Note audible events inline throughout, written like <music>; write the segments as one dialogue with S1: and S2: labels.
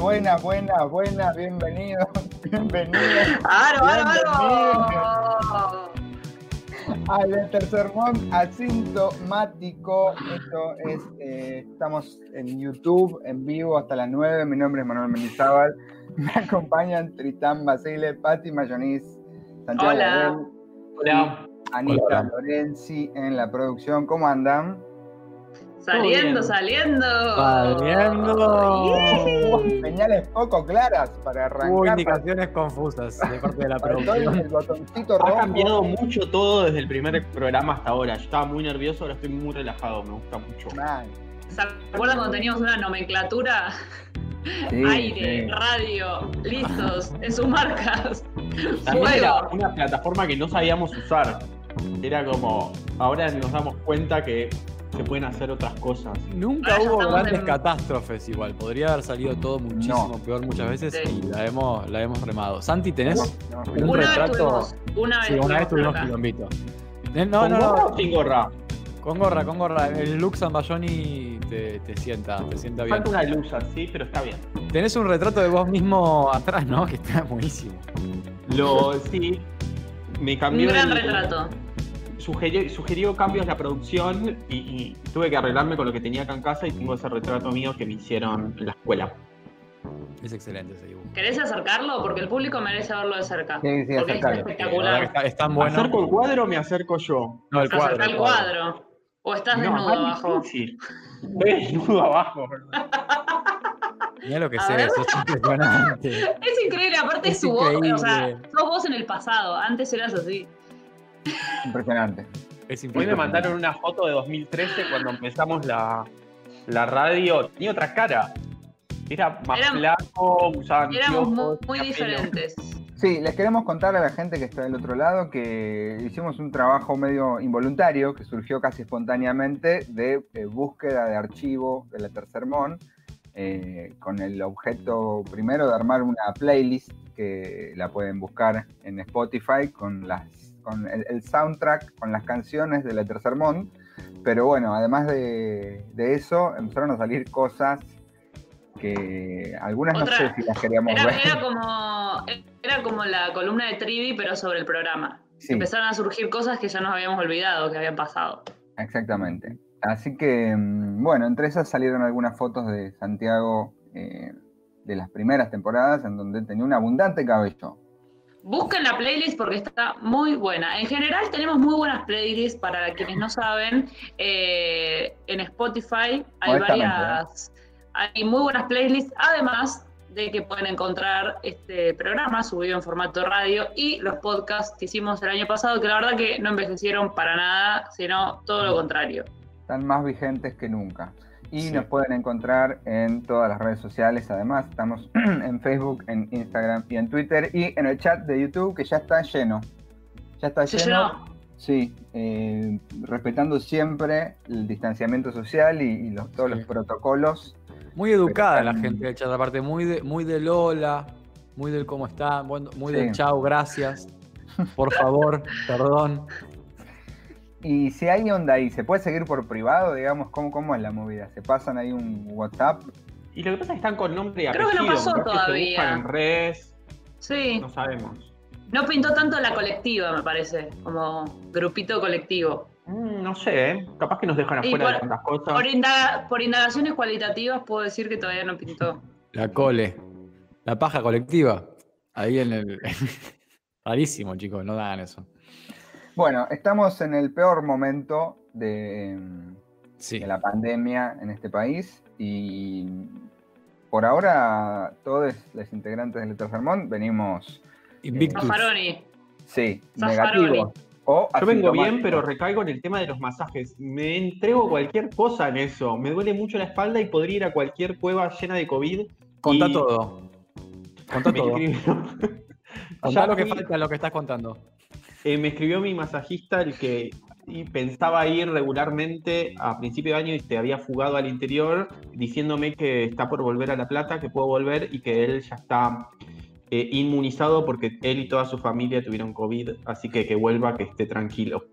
S1: Buenas, buenas, buenas, buenas, bienvenidos, bienvenidos
S2: ¡Aro, aro,
S1: Bienvenido. <laughs>
S2: aro!
S1: al tercer mon asintomático. Esto es, eh, estamos en YouTube, en vivo hasta las 9. Mi nombre es Manuel Mendizábal. <laughs> Me acompañan Tritán Basile, Patti Mayonis, Santiago
S2: Hola.
S1: Gabriel
S3: Hola.
S1: Anita Lorenzi en la producción. ¿Cómo andan?
S2: Saliendo, saliendo.
S4: Saliendo.
S2: Yee.
S1: Señales poco claras para
S4: Hubo
S1: arrancar.
S4: indicaciones confusas de parte de la <laughs> producción.
S3: Ha cambiado mucho todo desde el primer programa hasta ahora. Yo estaba muy nervioso, ahora estoy muy relajado, me gusta mucho.
S1: Mal.
S2: ¿Se acuerdan cuando teníamos una nomenclatura?
S1: Sí,
S2: Aire,
S1: sí.
S2: radio, listos, en sus marcas.
S3: También era una plataforma que no sabíamos usar. Era como, ahora nos damos cuenta que se pueden hacer otras cosas.
S4: Nunca
S2: Ahora ya
S4: hubo grandes
S2: en-
S4: catástrofes igual. Podría haber salido todo muchísimo
S1: No.
S4: peor muchas veces
S2: Sí.
S4: y la hemos, la hemos remado. Santi, ¿tenés
S1: No,
S4: un
S2: Una vez
S4: retrato?
S2: tuvimos, una vez
S4: Sí, una vez
S2: tuvimos
S4: quilombito. No,
S3: ¿Con
S4: no,
S3: gorra
S4: no.
S3: o sin gorra?
S4: Con gorra, con gorra. El look Zambayoni te, te sienta, te sienta bien.
S3: Falta una luz así, pero está bien.
S4: Tenés un retrato de vos mismo atrás, ¿no? <laughs> Que está buenísimo.
S3: Lo, sí, me
S2: Un
S3: cambió.
S2: gran
S3: el-
S2: retrato.
S3: Sugirió, sugirió cambios en la producción y, y tuve que arreglarme con lo que tenía acá en casa y tengo ese retrato mío que me hicieron en la escuela.
S4: Es excelente ese dibujo.
S2: ¿Querés acercarlo? Porque el público merece verlo de cerca.
S1: Sí, sí,
S2: Porque es espectacular.
S4: está- es tan
S3: ¿Me
S4: bueno.
S3: acerco el cuadro o me acerco yo?
S4: No, el cuadro.
S2: el
S4: el
S2: cuadro. ¿O estás
S3: No,
S2: desnudo abajo?
S3: difícil. <laughs> Estoy desnudo abajo.
S4: Mirá lo que
S2: A
S4: sé,
S2: ver.
S4: eso es impresionante. <laughs>
S2: Es increíble, aparte
S4: Es
S2: su voz. O sea, sos vos en el pasado. Antes eras así.
S1: Impresionante.
S4: Es
S3: Hoy me mandaron una foto de 2013 cuando empezamos la, la radio. Tenía otra cara. Era más
S2: Éramos-
S3: flaco, usaba
S2: Éramos muy, diferentes.
S1: Sí, les queremos contar a la gente que está del otro lado que hicimos un trabajo medio involuntario que surgió casi espontáneamente de eh, búsqueda de archivo de la Tercer Mon, eh, con el objeto primero de armar una playlist que la pueden buscar en Spotify con, las, con el, el soundtrack, con las canciones de la Tercer Mon. Pero bueno, además de, de eso, empezaron a salir cosas que algunas no
S2: Otra-
S1: sé si las queríamos
S2: Era,
S1: ver.
S2: era como, era como la columna de Trivi, pero sobre el programa.
S1: Sí.
S2: Empezaron a surgir cosas que ya nos habíamos olvidado que habían pasado.
S1: Exactamente. Así que, mm, bueno, entre esas salieron algunas fotos de Santiago eh, de las primeras temporadas en donde tenía un abundante cabello.
S2: Busquen la playlist porque está muy buena. En general tenemos muy buenas playlists para quienes no saben. Eh, en Spotify hay varias, hay muy buenas playlists, además de que pueden encontrar este programa subido en formato radio y los podcasts que hicimos el año pasado, que la verdad que no envejecieron para nada, sino todo lo contrario.
S1: Están más vigentes que nunca. Y
S4: Sí.
S1: nos pueden encontrar en todas las redes sociales. Además, estamos <clears throat> en Facebook, en Instagram y en Twitter. Y en el chat de YouTube, que ya está lleno. Ya está
S2: ¿Se
S1: lleno.
S2: llenó?
S1: Sí, eh, respetando siempre el distanciamiento social y, y los- todos
S4: Sí.
S1: los protocolos.
S4: Muy educada la gente del chat, aparte, muy de, muy del hola, muy del cómo está, bueno, muy
S1: Sí.
S4: del chao, gracias, por favor, perdón.
S1: Y si hay onda ahí, ¿se puede seguir por privado? Digamos, ¿cómo, cómo es la movida? ¿Se pasan ahí un WhatsApp?
S3: Y lo que pasa es que están con nombre y
S2: Creo que no
S3: apellido.
S2: pasó
S3: capaz que se
S2: todavía.
S3: buscan en redes,
S2: Sí.
S3: no sabemos.
S2: No pintó tanto la colectiva, me parece, como grupito colectivo.
S3: Mm, no sé, ¿eh? capaz que nos dejan afuera
S2: por-
S3: de tantas cosas.
S2: Por, indaga- por indagaciones cualitativas puedo decir que todavía no pintó.
S4: La cole, la paja colectiva, ahí en el... <laughs> Rarísimo, chicos, no hagan eso.
S1: Bueno, estamos en el peor momento de,
S4: Sí,
S1: de la pandemia en este país y por ahora todos los integrantes del Tercer Sermón venimos,
S4: Invictus.
S2: Zaffaroni.
S1: sí,
S2: Zaffaroni.
S1: negativos. O
S3: Yo vengo bien, pero recaigo en el tema de los masajes. Me entrego cualquier cosa en eso. Me duele mucho la espalda y podría ir a cualquier cueva llena de COVID
S4: Contá
S3: Y-
S4: todo. Contá <laughs> todo. Contá
S3: Ya
S4: lo que falta, lo que estás contando.
S3: Eh, me escribió mi masajista el que pensaba ir regularmente a principio de año y se había fugado al interior diciéndome que está por volver a La Plata, que puedo volver y que él ya está eh, inmunizado porque él y toda su familia tuvieron COVID, así que que vuelva, que esté tranquilo.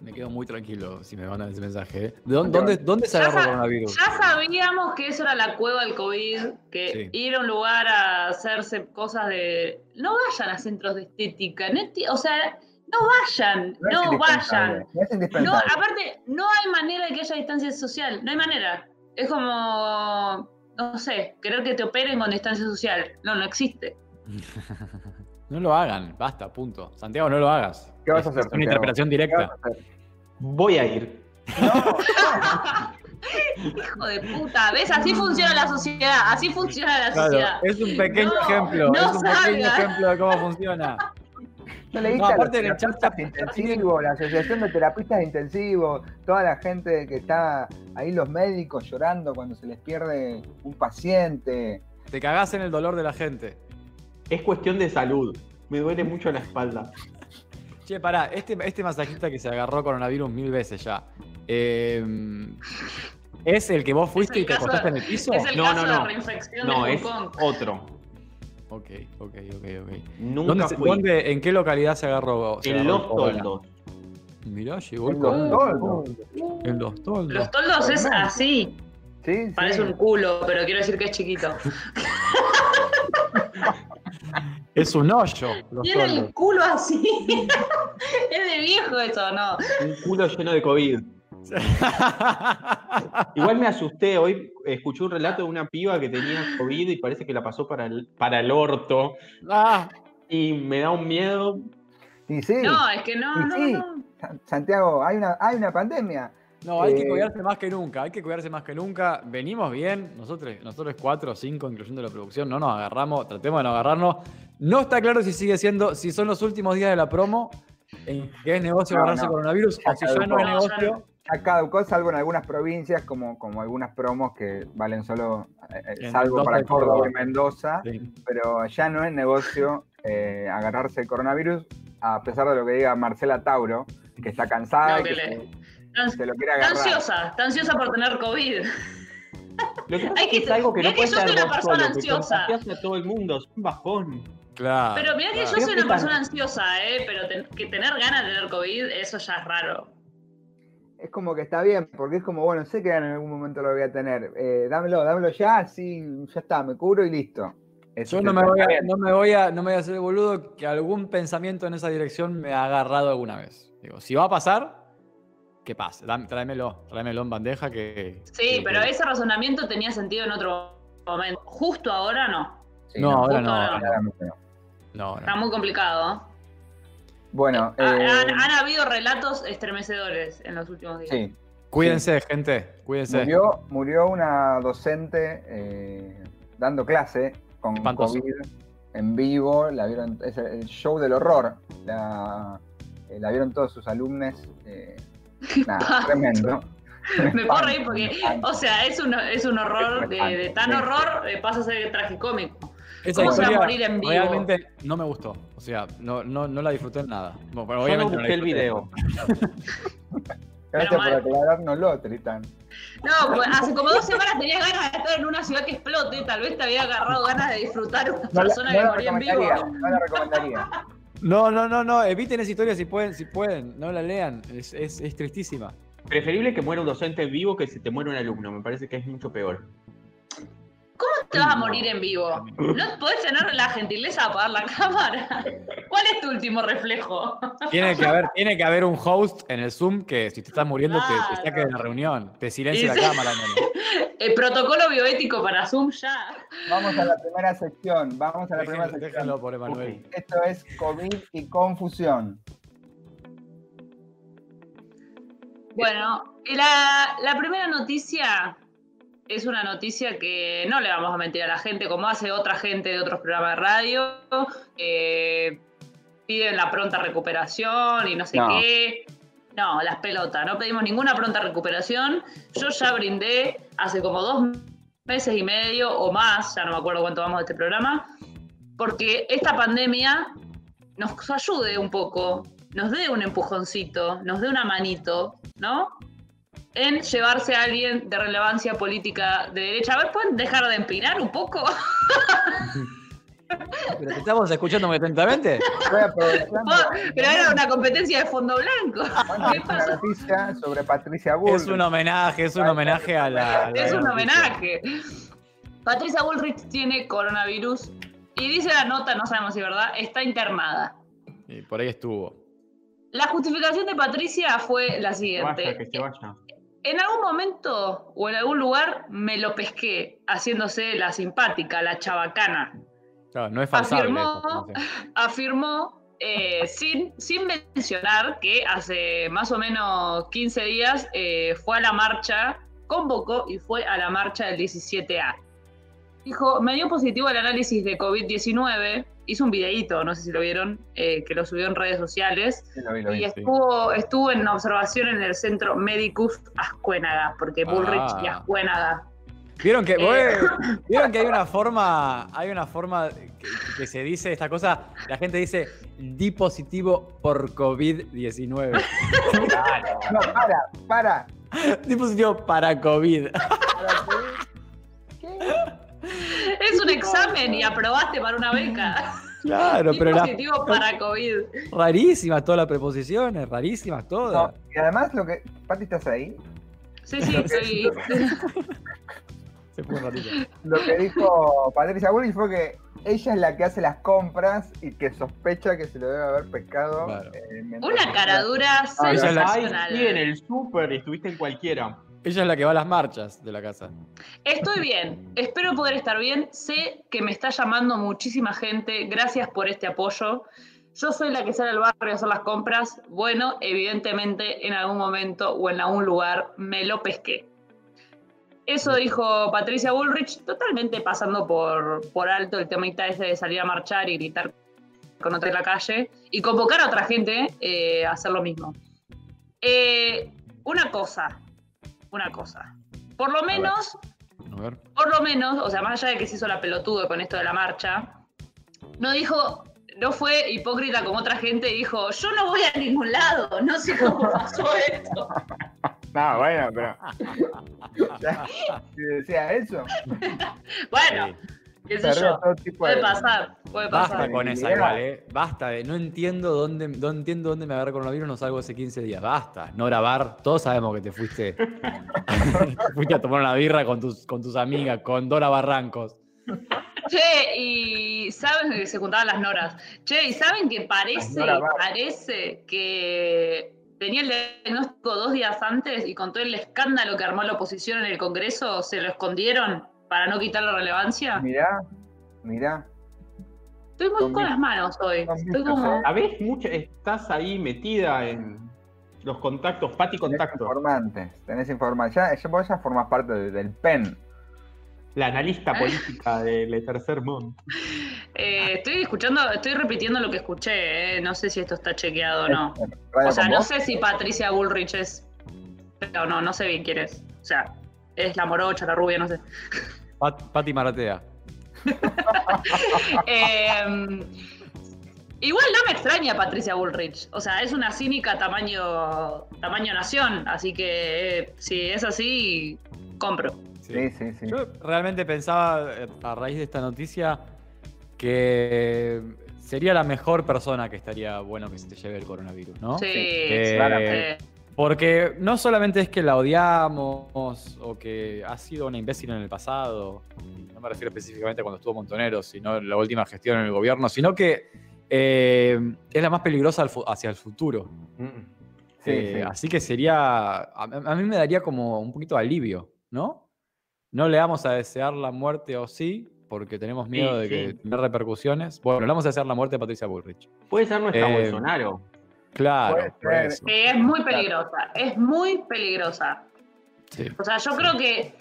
S4: Me quedo muy tranquilo si me mandan ese mensaje. ¿eh? ¿De dónde, dónde, dónde se agarró el coronavirus?
S2: Ya sabíamos que eso era la cueva del COVID, que
S4: Sí.
S2: ir a un lugar a hacerse cosas de... No vayan a centros de estética, no o sea, no vayan,
S1: No
S2: no, vayan.
S1: No
S2: aparte, no hay manera de que haya distancia social, no hay manera. Es como, no sé, querer que te operen con distancia social. No, no existe. <laughs>
S4: No lo hagan, basta, punto. Santiago, no lo hagas.
S1: ¿Qué vas a hacer,
S4: Es una
S1: Santiago?
S4: interpretación
S1: ¿Qué vas
S4: directa.
S1: a?
S3: Voy a ir. <laughs>
S2: Hijo de puta, ¿ves? Así funciona la sociedad, así funciona la
S4: Claro,
S2: sociedad.
S4: es un pequeño
S2: No,
S4: ejemplo,
S2: no
S4: es un pequeño ejemplo de cómo funciona.
S1: ¿No leíste
S4: No,
S1: a
S4: aparte
S1: los
S4: el chat
S1: terapistas
S4: está-
S1: intensivos, la Asociación de Terapistas Intensivos, toda la gente que está ahí, los médicos llorando cuando se les pierde un paciente?
S4: Te cagás en el dolor de la gente.
S3: Es cuestión de salud. Me duele mucho la espalda.
S4: Che, pará, este, este masajista que se agarró coronavirus mil veces ya. eh, ¿Es el que vos fuiste y te acostaste en el piso?
S2: Es el
S3: No,
S2: caso
S3: no,
S2: de
S3: no.
S2: reinfección
S3: No,
S2: de
S3: es
S2: Hong Kong.
S3: otro.
S4: Ok, ok, ok, ok.
S3: Nunca
S4: ¿Dónde, se-
S3: fui.
S4: dónde- ¿En qué localidad se agarró? se
S3: En
S4: agarró
S3: Los? Toldos.
S4: Mirá, llegó el
S1: En los toldos.
S4: En los toldos.
S2: Los toldos es así,
S1: Sí, sí.
S2: parece un culo, pero quiero decir que es chiquito. <laughs>
S4: Es un hoyo,
S2: Tiene el culo así. <laughs> es de viejo eso, ¿no?
S3: Un culo lleno de COVID. <laughs> Igual me asusté. Hoy escuché un relato de una piba que tenía COVID y parece que la pasó para el, para el orto.
S4: Ah,
S3: Y me da un miedo.
S1: Y sí,
S2: No, es que no,
S1: Y
S2: no,
S1: sí.
S2: no.
S1: Santiago, hay una, hay una pandemia.
S4: No, hay que
S1: Eh,
S4: cuidarse más que nunca, hay que cuidarse más que nunca. Venimos bien, nosotros, nosotros cuatro o cinco, incluyendo la producción, no nos agarramos, tratemos de no agarrarnos. No está claro si sigue siendo, si son los últimos días de la promo, en que es negocio
S1: No,
S4: agarrarse
S1: no.
S4: coronavirus,
S1: Ya
S4: o si ya no es negocio.
S1: Ya caducó, salvo en algunas provincias, como, como algunas promos que valen solo, eh, eh, salvo
S4: Mendoza
S1: para Córdoba y Mendoza,
S4: Sí.
S1: pero ya no es negocio eh, agarrarse el coronavirus, a pesar de lo que diga Marcela Tauro, que está cansada
S2: No,
S1: y
S2: que
S1: que
S2: le-
S1: se, se lo quiere
S2: Está ansiosa, está ansiosa por tener COVID.
S3: Lo que pasa
S2: Hay
S3: es
S2: que-
S3: que es algo que
S2: mirá
S3: no
S2: que
S3: puede
S2: yo soy
S3: ser
S2: una persona
S3: solo,
S2: ansiosa.
S3: a todo el mundo. Es un bajón.
S4: Claro.
S2: Pero mira que
S4: claro.
S2: yo soy una persona ansiosa, ¿eh? Pero ten- que tener ganas de tener COVID, eso ya es raro.
S1: Es como que está bien, porque es como, bueno, sé que en algún momento lo voy a tener. Eh, dámelo, dámelo ya, sí, ya está, me cubro y listo. Ese
S4: Yo no me, voy a, no, me voy a, no me voy a hacer el boludo que algún pensamiento en esa dirección me ha agarrado alguna vez. Digo, si va a pasar, que pase. Dame- tráemelo, tráemelo en bandeja que.
S2: Sí,
S4: que-
S2: pero
S4: que-
S2: ese razonamiento tenía sentido en otro momento. Justo ahora no.
S1: Sí,
S4: No, no.
S2: ahora
S4: no,
S1: claramente no.
S4: no, no.
S2: Está muy complicado.
S1: Bueno,
S2: Ha-
S1: eh,
S2: han, han habido relatos estremecedores en los últimos días.
S1: sí,
S4: Cuídense, gente. Cuídense.
S1: murió, murió una docente eh, dando clase con
S4: Espantoso.
S1: COVID en vivo, la vieron, es el- el show del horror, la, eh, la vieron todos sus alumnos, <laughs> nada, tremendo. <laughs>
S2: Me puedo reír porque, o sea, es un, es un horror, de, de tan horror eh, pasa a ser tragicómico.
S4: Esa
S2: ¿Cómo se va a
S4: historia
S2: morir en vivo?
S4: realmente no me gustó. O sea, no, no, no la disfruté en nada. Bueno, pero
S3: Yo no
S4: obviamente
S3: busqué
S4: la
S3: el video. <laughs>
S1: Gracias por
S2: mal.
S1: aclarárnoslo, Tritán.
S2: No, pues hace como dos semanas tenías ganas de estar en una ciudad que explote, tal vez te había agarrado ganas de disfrutar una
S1: No, la-
S2: persona
S1: no
S2: que moría en vivo.
S1: no la recomendaría.
S4: No, no, no, no. Eviten esa historia si pueden, si pueden. No la lean. Es, es, es tristísima.
S3: Preferible que muera un docente en vivo que si te muere un alumno. Me parece que es mucho peor.
S2: ¿Cómo te vas a morir en vivo? ¿No podés tener la gentileza de apagar la cámara? ¿Cuál es tu último reflejo?
S4: Tiene que haber, tiene que haber un host en el Zoom que si te estás muriendo te, saque de la reunión. Te silencie la cámara. nene. <laughs>
S2: El protocolo bioético para Zoom ya.
S1: Vamos a la primera sección, vamos a la primera sección.
S4: déjenlo por Emanuel.
S1: Esto es COVID y confusión.
S2: Bueno, la, la primera noticia es una noticia que no le vamos a mentir a la gente, como hace otra gente de otros programas de radio. eh, piden la pronta recuperación y no sé
S1: No.
S2: qué. No, las pelotas, no pedimos ninguna pronta recuperación. Yo ya brindé hace como dos meses y medio o más, ya no me acuerdo cuánto vamos de este programa, porque esta pandemia nos ayude un poco, nos dé un empujoncito, nos dé una manito, ¿no? En llevarse a alguien de relevancia política de derecha. A ver, ¿pueden dejar de empinar un poco?
S4: ¿Pero te estamos escuchando muy atentamente?
S1: Aprovechando. <laughs>
S2: Pero era una competencia de fondo blanco.
S1: Bueno,
S2: ¿Qué pasó?
S1: noticia sobre Patricia Bullrich.
S4: Es un homenaje, es un homenaje a la. a la
S2: Es un
S4: noticia.
S2: homenaje. Patricia Bullrich tiene coronavirus y dice la nota, no sabemos si es verdad, está internada.
S4: Y por ahí estuvo.
S2: La justificación de Patricia fue la
S3: Que vaya,
S2: siguiente.
S3: que se vaya.
S2: En algún momento o en algún lugar me lo pesqué haciéndose la simpática, la chabacana.
S4: Claro, no es falsable.
S2: Afirmó-. <laughs> Afirmó, eh, sin, sin mencionar que hace más o menos 15 días eh, fue a la marcha, convocó y fue a la marcha del 17A. Dijo, me dio positivo el análisis de COVID-19, hizo un videíto, no sé si lo vieron, eh, que lo subió en redes sociales,
S1: Sí, lo vi, lo vi.
S2: y estuvo, estuvo en observación en el centro Medicus Ascuénaga, porque Bullrich y
S4: Ah.
S2: Ascuénaga.
S4: ¿Vieron que,
S2: Eh. <laughs>
S4: ¿Vieron que hay una forma, hay una forma que, que se dice esta cosa? La gente dice di positivo por COVID-19.
S1: No, para, para. <laughs>
S4: di positivo para COVID.
S1: para ¿Qué?
S2: Es un examen y aprobaste para una beca. <laughs>
S4: Claro,
S2: Y
S4: pero la,
S2: positivo <laughs> para COVID.
S4: rarísimas todas las preposiciones, rarísimas todas.
S1: No, y además lo que. Pati, ¿estás ahí?
S2: Sí, sí, sí. <laughs>
S4: Se fue un ratito.
S1: Lo que dijo Patricia Bullrich fue que ella es la que hace las compras y que sospecha que se lo debe haber pescado.
S4: Claro.
S1: eh,
S2: Una caradura
S1: Ah,
S4: ella es la-
S2: sensacional.
S3: en el súper, estuviste en cualquiera.
S4: Ella es la que va a las marchas de la casa.
S2: Estoy <laughs> bien, espero poder estar bien. Sé que me está llamando muchísima gente. Gracias por este apoyo. Yo soy la que sale al barrio a hacer las compras. Bueno, evidentemente en algún momento o en algún lugar me lo pesqué. Eso dijo Patricia Bullrich, totalmente pasando por, por alto el ese de salir a marchar y gritar con otra en la calle y convocar a otra gente eh, a hacer lo mismo. Eh, una cosa, una cosa. Por lo menos
S4: A ver.
S2: por lo menos, o sea, más allá de que se hizo la pelotudo con esto de la marcha, no dijo, no fue hipócrita como otra gente y dijo, yo no voy a ningún lado, no sé cómo pasó <laughs> esto.
S1: No, bueno, pero. <laughs> <laughs> Si decía eso,
S2: Bueno, qué sé
S1: se ríe
S2: yo,
S1: todo tipo
S2: puede
S1: de.
S2: pasar, puede pasar.
S4: Basta con esa igual, ¿eh? Basta de. No entiendo dónde, no entiendo dónde me agarré coronavirus, no salgo hace 15 días. Basta. No grabar. Todos sabemos que te fuiste. <laughs> te fuiste a tomar una birra con tus, con tus amigas, con Dora Barrancos.
S2: Che, y saben que se juntaban las noras. Che, y saben que parece, parece que tenía el diagnóstico dos días antes y con todo el escándalo que armó la oposición en el Congreso, se lo escondieron para no quitarle relevancia.
S1: Mirá, mirá.
S2: Estoy muy
S1: Con
S2: con
S1: mi-
S2: las manos hoy. Estoy como.
S1: café.
S3: ¿Sabés? Mucha, estás ahí metida en los contactos, Pati
S1: Tenés
S3: Contacto,
S1: informantes, tenés información. Ya, ya, vos ya formás parte de- del PEN.
S3: la analista política del Tercer Mundo. <laughs>
S2: eh, estoy escuchando, estoy repitiendo lo que escuché, eh, no sé si esto está chequeado o no. O sea, no sé si Patricia Bullrich es. Pero no, no sé bien quién es. O sea, es la morocha, la rubia, no sé.
S4: Pat- Pati Maratea. <laughs>
S2: Eh, igual no me extraña Patricia Bullrich. O sea, es una cínica tamaño, tamaño nación. Así que eh, si es así, compro.
S1: Sí, sí, sí.
S4: Yo realmente pensaba, eh, a raíz de esta noticia, que sería la mejor persona que estaría bueno que se te lleve el coronavirus, ¿no?
S2: Sí,
S4: Eh,
S2: claramente.
S4: Porque no solamente es que la odiamos o que ha sido una imbécil en el pasado, no me refiero específicamente a cuando estuvo Montonero, sino en la última gestión en el gobierno, sino que eh, es la más peligrosa hacia el futuro.
S1: Sí,
S4: Eh,
S1: sí.
S4: Así que sería, a, a mí me daría como un poquito de alivio, ¿no? No le vamos a desear la muerte o sí, porque tenemos miedo de que tener repercusiones. Bueno, le vamos a desear la muerte a Patricia Bullrich.
S3: Puede ser nuestra
S4: Eh,
S3: Bolsonaro.
S4: Claro,
S2: es muy peligrosa. Es muy peligrosa.
S4: Sí.
S2: O sea, yo
S4: Sí.
S2: creo que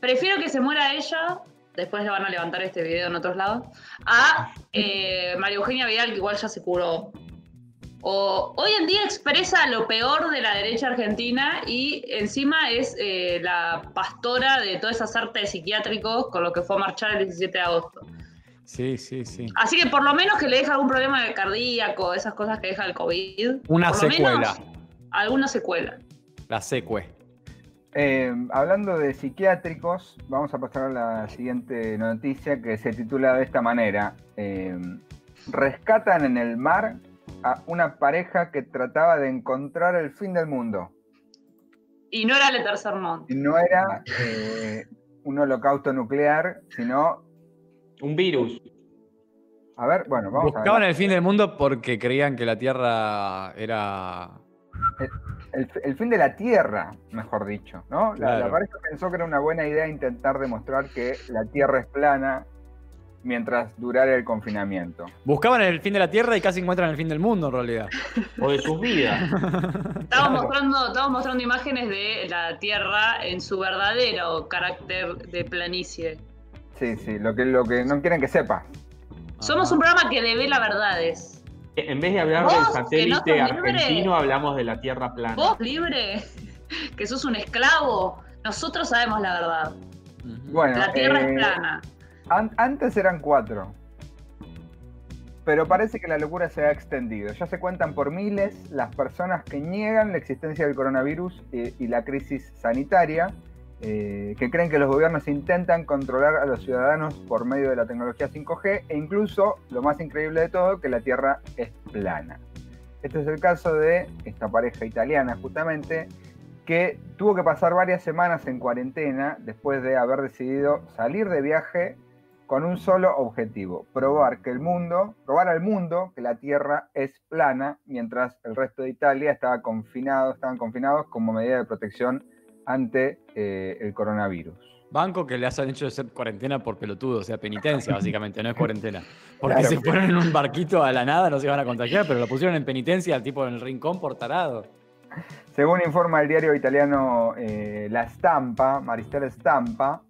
S2: prefiero que se muera ella, después le van a levantar este video en otros lados, a eh, María Eugenia Vidal, que igual ya se curó. o hoy en día expresa lo peor de la derecha argentina y encima es eh, la pastora de todas esas artes psiquiátricos con lo que fue a marchar el 17 de agosto.
S4: Sí, sí, sí.
S2: Así que por lo menos que le deja algún problema de cardíaco, esas cosas que deja el COVID.
S4: Una
S2: por lo
S4: secuela.
S2: menos alguna secuela.
S4: La secue.
S1: Eh, hablando de psiquiátricos, vamos a pasar a la siguiente noticia que se titula de esta manera. Eh, rescatan en el mar a una pareja que trataba de encontrar el fin del mundo.
S2: Y no era el tercer mundo.
S1: Y no era eh, un holocausto nuclear, sino...
S3: Un virus.
S1: A ver, bueno, vamos a
S4: Buscaban el fin del mundo porque creían que la Tierra era.
S1: El, el fin de la Tierra, mejor dicho, ¿no? La, la
S4: Claro.
S1: pareja pensó que era una buena idea intentar demostrar que la Tierra es plana mientras durara el confinamiento.
S4: Buscaban el fin de la Tierra y casi encuentran el fin del mundo en realidad.
S3: O de sus vidas. <laughs>
S2: Estamos mostrando, estamos mostrando imágenes de la Tierra en su verdadero carácter de planicie.
S1: Sí, sí, lo que, lo que no quieren que sepa.
S2: Somos un programa que devela verdades.
S3: En vez de hablar del
S2: no
S3: satélite argentino, hablamos de la Tierra plana.
S2: Vos libre, <laughs> que sos un esclavo, nosotros sabemos la verdad.
S1: Bueno,
S2: La Tierra
S1: eh,
S2: es plana.
S1: an- antes eran cuatro. Pero parece que la locura se ha extendido. Ya se cuentan por miles las personas que niegan la existencia del coronavirus eh, y la crisis sanitaria, eh, que creen que los gobiernos intentan controlar a los ciudadanos por medio de la tecnología 5G e incluso, lo más increíble de todo, que la Tierra es plana. Este es el caso de esta pareja italiana justamente, que tuvo que pasar varias semanas en cuarentena después de haber decidido salir de viaje con un solo objetivo, probar que el mundo, probar al mundo que la Tierra es plana, mientras el resto de Italia estaba confinado, estaban confinados como medida de protección ante eh, el coronavirus.
S4: Banco que le hacen hecho de ser cuarentena por pelotudo, o sea, penitencia, básicamente, no es cuarentena. Porque
S1: Claro.
S4: se fueron en un barquito a la nada, no se iban a contagiar, pero lo pusieron en penitencia al tipo en el rincón por tarado.
S1: Según informa el diario italiano eh, La Stampa, Maristela Stampa,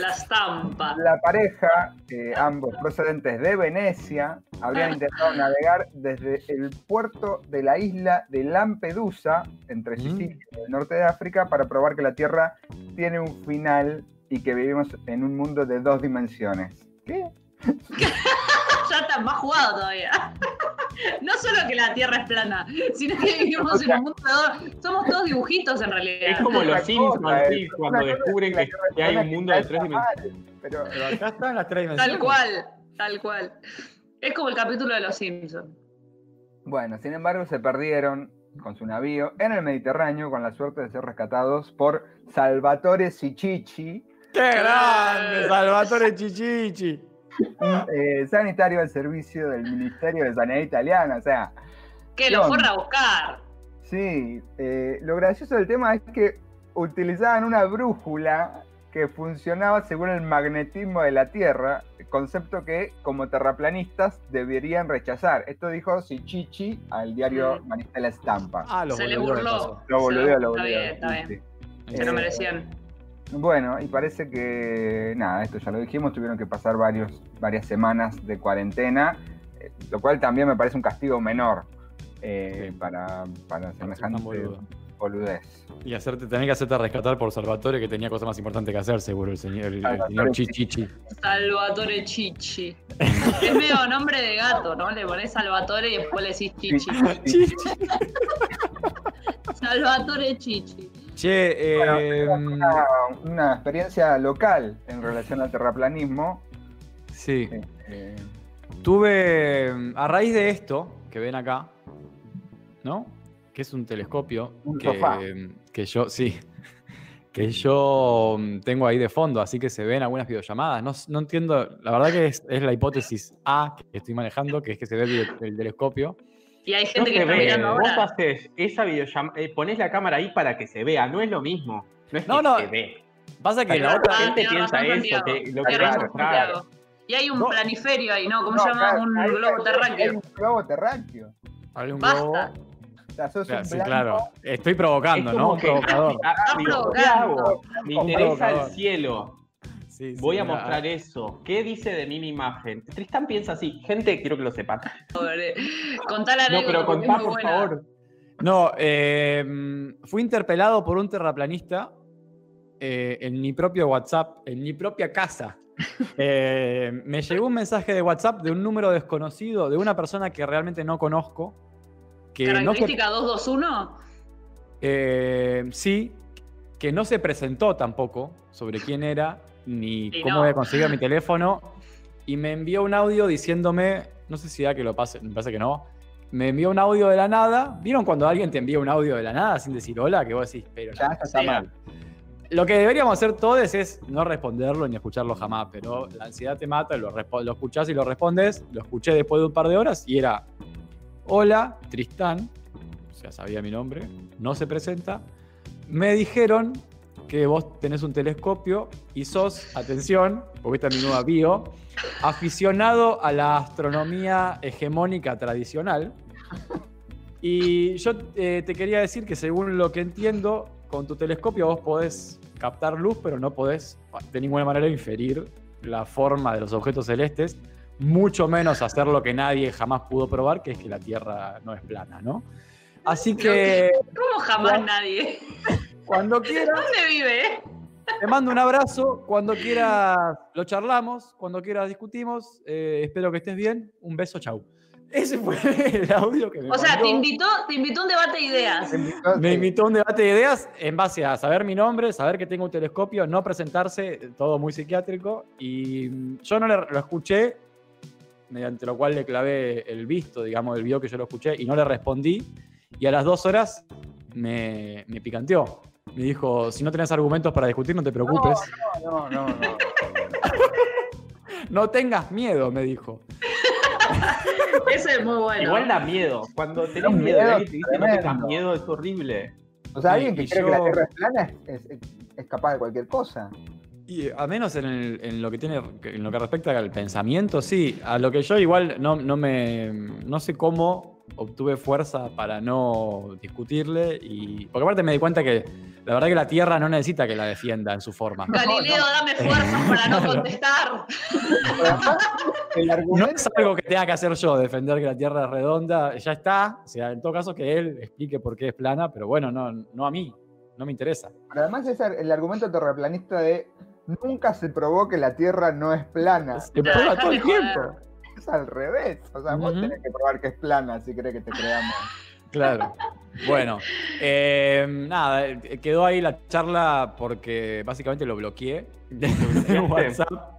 S2: La estampa.
S1: La pareja, eh, ambos procedentes de Venecia, habrían intentado navegar desde el puerto de la isla de Lampedusa, entre
S4: Mm.
S1: Sicilia y el norte de África, para probar que la Tierra tiene un final y que vivimos en un mundo de dos dimensiones. ¿Qué? <laughs>
S2: ya está más jugado todavía. <laughs> No solo que la Tierra es plana, sino que vivimos en un mundo de dos- Somos todos dibujitos en
S3: Es
S2: realidad.
S3: como
S1: Otra
S3: los Simpsons,
S1: cosa,
S3: sí,
S1: eh,
S3: cuando descubren
S1: es
S3: que, hay un mundo de tres dimensiones.
S1: Pero
S4: Pero acá están las tres dimensiones.
S2: Tal cual, tal cual. Es como el capítulo de los Simpsons.
S1: Bueno, sin embargo, se perdieron con su navío en el Mediterráneo con la suerte de ser rescatados por Salvatore Sicici,
S4: ¡Qué grande! Salvatore Chichichi.
S1: Un eh, sanitario al servicio del Ministerio de Sanidad italiano. O sea,
S2: Que lo
S1: ¿Qué
S2: fueron
S1: onda?
S2: a buscar.
S1: sí, eh, lo gracioso del tema es que utilizaban una brújula que funcionaba según el magnetismo de la Tierra, concepto que como terraplanistas deberían rechazar. Esto dijo Sicici al diario
S2: Mm.
S1: Maristela Stampa.
S4: Ah, lo
S2: Se le burló.
S1: Lo boludeó,
S2: Está
S1: lo boludeó.
S2: bien, está bien.
S1: sí.
S2: Se lo
S1: Eh,
S2: merecían.
S1: Bueno, y parece que, nada, esto ya lo dijimos, tuvieron que pasar varios, varias semanas de cuarentena, eh, lo cual también me parece un castigo menor eh,
S4: Sí.
S1: para, para semejante boludez.
S4: Y hacerte, tener que hacerte rescatar por Salvatore, que tenía cosas más importantes que hacer, seguro, el señor, el, el
S1: Salvatore
S4: señor Chichichi.
S2: Salvatore Chichi. Es medio nombre de gato, ¿no? Le pones Salvatore y después le decís Chichi. <laughs>
S4: Chichi.
S2: Salvatore Chichi.
S4: Che,
S1: Bueno,
S4: eh,
S1: Una, una experiencia local en relación al terraplanismo.
S4: sí.
S1: eh,
S4: Tuve, a raíz de esto que ven acá, ¿no? Que es un telescopio
S1: Un
S4: que,
S1: sofá.
S4: que yo, sí, <laughs> que yo mm, tengo ahí de fondo, así que se ven algunas videollamadas. No, no entiendo, la verdad que es, es la hipótesis A que estoy manejando, que es que se ve el telescopio.
S2: Y hay
S3: No
S2: gente que
S3: se
S2: está
S3: ve,
S2: mirando
S3: vos
S2: ahora.
S3: haces esa videollamada, eh, ponés la cámara ahí para que se vea, no es lo mismo. No es
S4: No,
S3: que
S4: no.
S3: se ve.
S4: Pasa que la
S3: Ah,
S4: otra...
S3: gente
S2: tiene
S3: piensa eso, que lo mostrar.
S2: Santiago. Y hay un
S4: No.
S2: planiferio ahí, ¿no? ¿Cómo
S1: no,
S2: se llama?
S1: claro,
S2: un
S1: ahí-
S2: globo terráqueo.
S1: hay un globo terráqueo.
S4: Hay un
S2: Basta.
S4: globo.
S1: O sea, sos
S4: Claro,
S1: un
S4: sí, claro. Estoy
S3: Es
S4: provocando, ¿no?
S3: como
S4: Un
S3: que-
S4: provocador. <laughs>
S3: Ah,
S2: Está
S3: digo, ¿qué
S2: provocando.
S3: hago? Me interesa
S4: provocador.
S3: el cielo.
S4: Sí, sí,
S3: Voy a mostrar eso. ¿Qué dice de mí mi imagen? Tristán piensa así. Gente, quiero que lo sepan.
S2: Pobre. Contá la
S3: No, pero contá, por
S2: buena.
S3: favor.
S4: No, eh, fui interpelado por un terraplanista eh, en mi propio WhatsApp, en mi propia casa. <laughs> Eh, me llegó un mensaje de WhatsApp de un número desconocido, de una persona que realmente no conozco. Que no se,
S2: Característica 221.
S4: eh, sí, que no se presentó tampoco sobre quién era, ni cómo
S2: no.
S4: había conseguido mi teléfono. Y me envió un audio diciéndome, no sé si da que lo pase, me parece que no. Me envió un audio de la nada. ¿Vieron cuando alguien te envía un audio de la nada sin decir hola? Que vos decís, pero
S1: Ya está, mal.
S4: lo que deberíamos hacer todos es no responderlo ni escucharlo jamás, pero la ansiedad te mata, lo, lo escuchás y lo respondes. Lo escuché después de un par de horas y era, hola, Tristán, o sea, sabía mi nombre, no se presenta. Me dijeron que vos tenés un telescopio y sos, atención, porque esta es mi nueva bio, aficionado a la astronomía hegemónica tradicional. Y yo eh, te quería decir que según lo que entiendo, con tu telescopio vos podés captar luz, pero no podés de ninguna manera inferir la forma de los objetos celestes, mucho menos hacer lo que nadie jamás pudo probar, que es que la Tierra no es plana, ¿no? Así que
S2: ¿Cómo jamás nadie?
S4: Cuando quieras,
S2: ¿Dónde vive?
S4: te mando un abrazo, cuando quieras lo charlamos, cuando quieras discutimos, eh, espero que estés bien, un beso, chau. Ese fue el audio que me
S2: O sea,
S4: mandó.
S2: te invitó, te invitó a un debate de ideas.
S4: Me invitó a un debate de ideas en base a saber mi nombre, saber que tengo un telescopio, no presentarse, todo muy psiquiátrico. Y mm, yo no le- lo escuché, mediante lo cual le clavé el visto, digamos, del video que yo lo escuché, y no le respondí. Y a las dos horas me, me picanteó. Me dijo, si no tenés argumentos para discutir, no te preocupes.
S1: No, no, no.
S4: No, tengas miedo, me dijo. <laughs>
S2: Ese es muy bueno.
S3: Igual da miedo. Cuando tenés miedo y
S1: miedo
S3: alguien te dice no tengas miedo, es horrible.
S1: O sea,
S4: Y-
S1: alguien que
S4: y
S1: cree
S4: yo-
S1: que la Tierra es plana es, es- es capaz de cualquier cosa.
S4: Y a menos en, el- en lo que tiene en lo que respecta al pensamiento, sí. A lo que yo igual no, no me no sé cómo obtuve fuerza para no discutirle y porque aparte me di cuenta que la verdad que la Tierra no necesita que la defienda en su forma.
S2: Galileo, dame fuerzas <laughs> para no contestar.
S4: No es algo que tenga que hacer yo, defender que la Tierra es redonda, ya está. O sea, en todo caso que él explique por qué es plana, pero bueno, no, no a mí, no me interesa.
S1: pero además es el argumento terraplanista de nunca se probó que la Tierra no es plana.
S4: Se prueba todo el tiempo.
S1: Al revés. O sea, vos
S4: Ujú.
S1: tenés que probar que es plana si crees que te creamos. <laughs>
S4: Claro. Bueno, eh, nada, eh, quedó ahí la charla porque básicamente lo bloqueé de <laughs> WhatsApp.